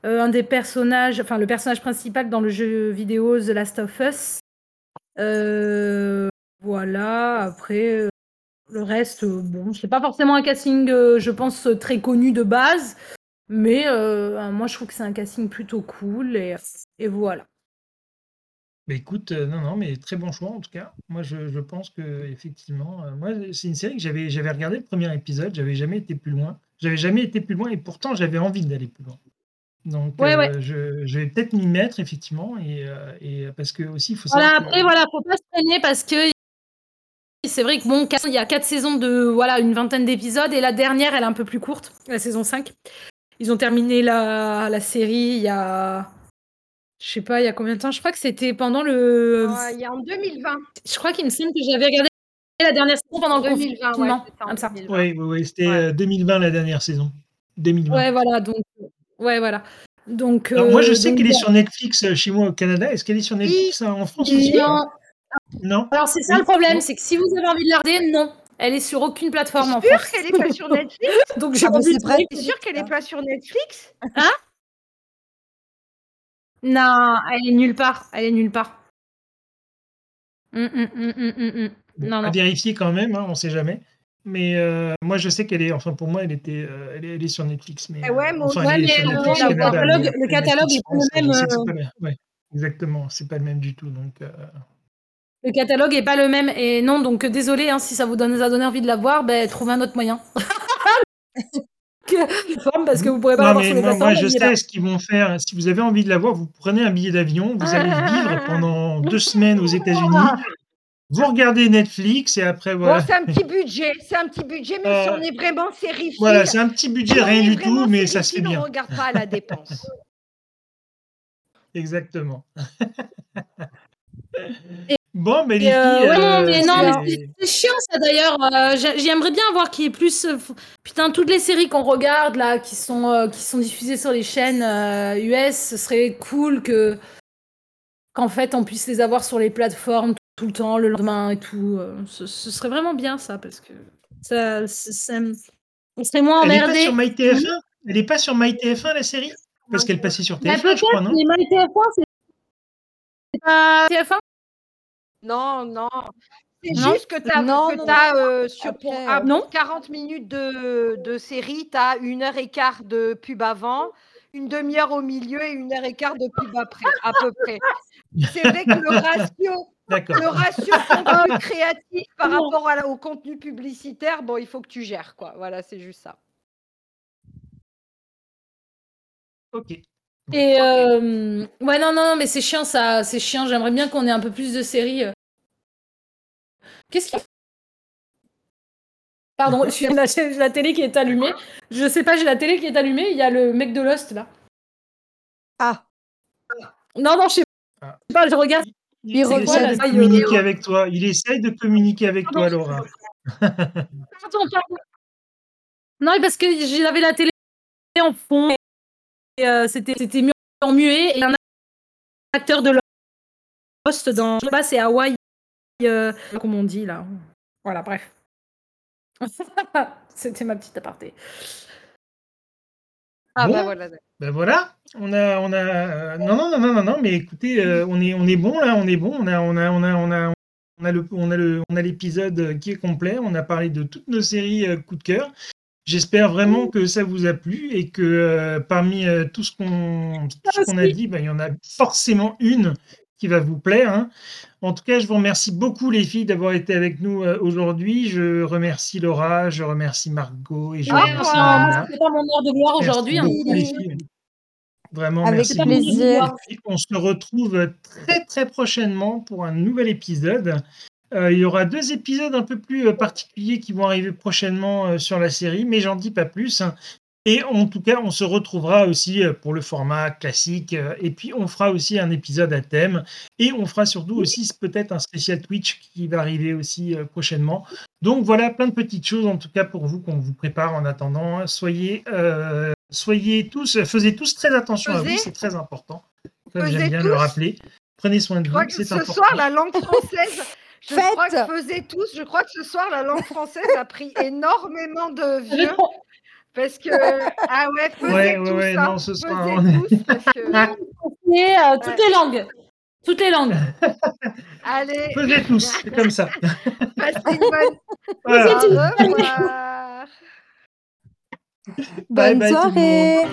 euh, euh, un des personnages, enfin le personnage principal dans le jeu vidéo The Last of Us. voilà. Après, le reste, bon, c'est pas forcément un casting, je pense, très connu de base. Mais moi, je trouve que c'est un casting plutôt cool. Et, voilà. Bah, écoute, euh, non, non, mais très bon choix en tout cas. Moi, je, pense que effectivement, euh, moi, c'est une série que j'avais, j'avais regardé le premier épisode, j'avais jamais été plus loin. J'avais jamais été plus loin et pourtant j'avais envie d'aller plus loin. Donc, euh, Je, je, vais peut-être m'y mettre effectivement et, et parce que aussi il faut savoir. Voilà, après, voilà, faut pas se traîner parce que c'est vrai que bon, il y a quatre saisons de voilà une vingtaine d'épisodes et la dernière, elle est un peu plus courte, la saison 5. Ils ont terminé la, la série il y a je sais pas, il y a combien de temps? Je crois que c'était pendant le. Il y a en 2020. Je crois qu'il me semble que j'avais regardé la dernière saison pendant le 2020, confinement, ouais, ça. Oui, oui, oui c'était ouais. 2020 la dernière saison. 2020. Ouais, voilà, donc. Ouais, voilà. Donc, Alors, moi, je sais qu'elle est sur Netflix chez moi au Canada. Est-ce qu'elle est sur Netflix oui. en France aussi? Non. non. Alors, c'est ça oui. le problème, c'est que si vous avez envie de la regarder, non. Elle est sur aucune plateforme en France. qu'elle est pas sur Netflix Donc, j'ai ah, envie de T'es sûr qu'elle est pas sur Netflix Hein? Non, elle est nulle part. Elle est nulle part. Mmh, bon, non, non. À vérifier quand même, hein, on ne sait jamais. Mais euh, moi, je sais qu'elle est, enfin pour moi, elle était, euh, elle, est, elle, est, sur Netflix. Mais, ouais, euh, enfin, ouais, mais Netflix, le, Canada, catalogue, mais, le catalogue est pas le même. Pas, ouais, exactement, c'est pas le même du tout. Donc, Le catalogue est pas le même. Et non, donc désolé hein, si ça vous donne, a donné envie de la voir, ben, trouvez un autre moyen. parce que vous pourrez pas non, mais moi, moi, je sais ce qu'ils vont faire. Si vous avez envie de la voir, vous prenez un billet d'avion, vous allez vivre pendant deux semaines aux États-Unis. Vous regardez Netflix et après voilà. Bon, c'est un petit budget, c'est un petit budget, mais euh, si on est vraiment sérieux. Voilà, c'est un petit budget, rien du tout, mais ça se fait bien. On ne regarde pas à la dépense. Exactement. Bon, mais les euh, filles, ouais, euh, mais non, mais c'est chiant ça d'ailleurs. Euh, J'aimerais bien voir qui est plus. Euh, putain, toutes les séries qu'on regarde là, qui sont, euh, qui sont diffusées sur les chaînes US, ce serait cool que qu'en fait on puisse les avoir sur les plateformes tout, le temps, le lendemain et tout. Ce, ce, serait vraiment bien ça parce que ça, ça on serait moins Elle emmerdé. est pas sur MyTF1 elle est pas sur MyTF1 la série? Parce qu'elle passait sur Bah, TF1, je crois, non? peut-être, mais MyTF1, c'est pas TF1 Non, non. C'est juste que tu as, Non, que non, t'as, euh, sur Après, euh, ah, Non. pour 40 minutes de, de série, tu as une heure et quart de pub avant, une demi-heure au milieu et une heure et quart de pub après, à peu près. C'est vrai que le ratio. Le ratio contenu créatif par rapport à la- au contenu publicitaire, bon, il faut que tu gères, quoi. Voilà, c'est juste ça. Ok. Et euh, ouais, non, non, mais c'est chiant ça, c'est chiant. J'aimerais bien qu'on ait un peu plus de séries. euh. Qu'est-ce qu'il Pardon, j'ai la, la télé qui est allumée. Je sais pas, j'ai la télé qui est allumée. Il y a le mec de Lost là. Ah, Non, non, je sais Ah. pas, je regarde. Il, essaie de communiquer avec toi? Il essaye de communiquer avec toi, Laura. Pardon, pardon. Non, parce que j'avais la télé en fond et euh, c'était c'était mieux en muet et un acteur de Lost dans je sais pas c'est Hawaï euh, comment on dit là voilà bref c'était ma petite aparté Ah Bon. bah voilà. Ben voilà, on a, on a, euh, non, non, non, non, non, non, mais écoutez, euh, on est, on est bon là, on est bon, on a, on a, on a, on a, on a le, on a le, on a l'épisode euh, qui est complet. On a parlé de toutes nos séries euh, coup de cœur. J'espère vraiment que ça vous a plu et que euh, parmi tout ce qu'on, ce qu'on a dit, ben, il y en a forcément une qui va vous plaire. hein. En tout cas, je vous remercie beaucoup les filles d'avoir été avec nous aujourd'hui. Je remercie Laura, je remercie Margot et je Ah, remercie Marina. c'est pas mon heure de gloire aujourd'hui hein. Beaucoup. Vraiment, Avec merci beaucoup. plaisir. Puis, on se retrouve très très prochainement pour un nouvel épisode. Euh, il y aura deux épisodes un peu plus euh, particuliers qui vont arriver prochainement euh, sur la série, mais j'en dis pas plus. Et en tout cas, on se retrouvera aussi pour le format classique. Et puis, on fera aussi un épisode à thème. Et on fera surtout aussi peut-être un spécial Twitch qui va arriver aussi prochainement. Donc voilà, plein de petites choses en tout cas pour vous qu'on vous prépare en attendant. Soyez, soyez tous, faisez tous très attention à vous, c'est très important. Faisez J'aime bien tous- le rappeler. Prenez soin de Je vous, crois que c'est ce important. soir, la langue française, je Faites. crois que faisait tous, je crois que ce soir, la langue française a pris énormément de vieux. Parce que, ah ouais, faisait Ouais, ouais, tous, ouais, hein, non, ce soir, faisait on est- tous, parce que, Et, euh, toutes les langues toutes les langues allez, Faisez tous, c'est comme ça. passez une bonne, Voilà. au revoir. Bye bonne bye tout le soirée.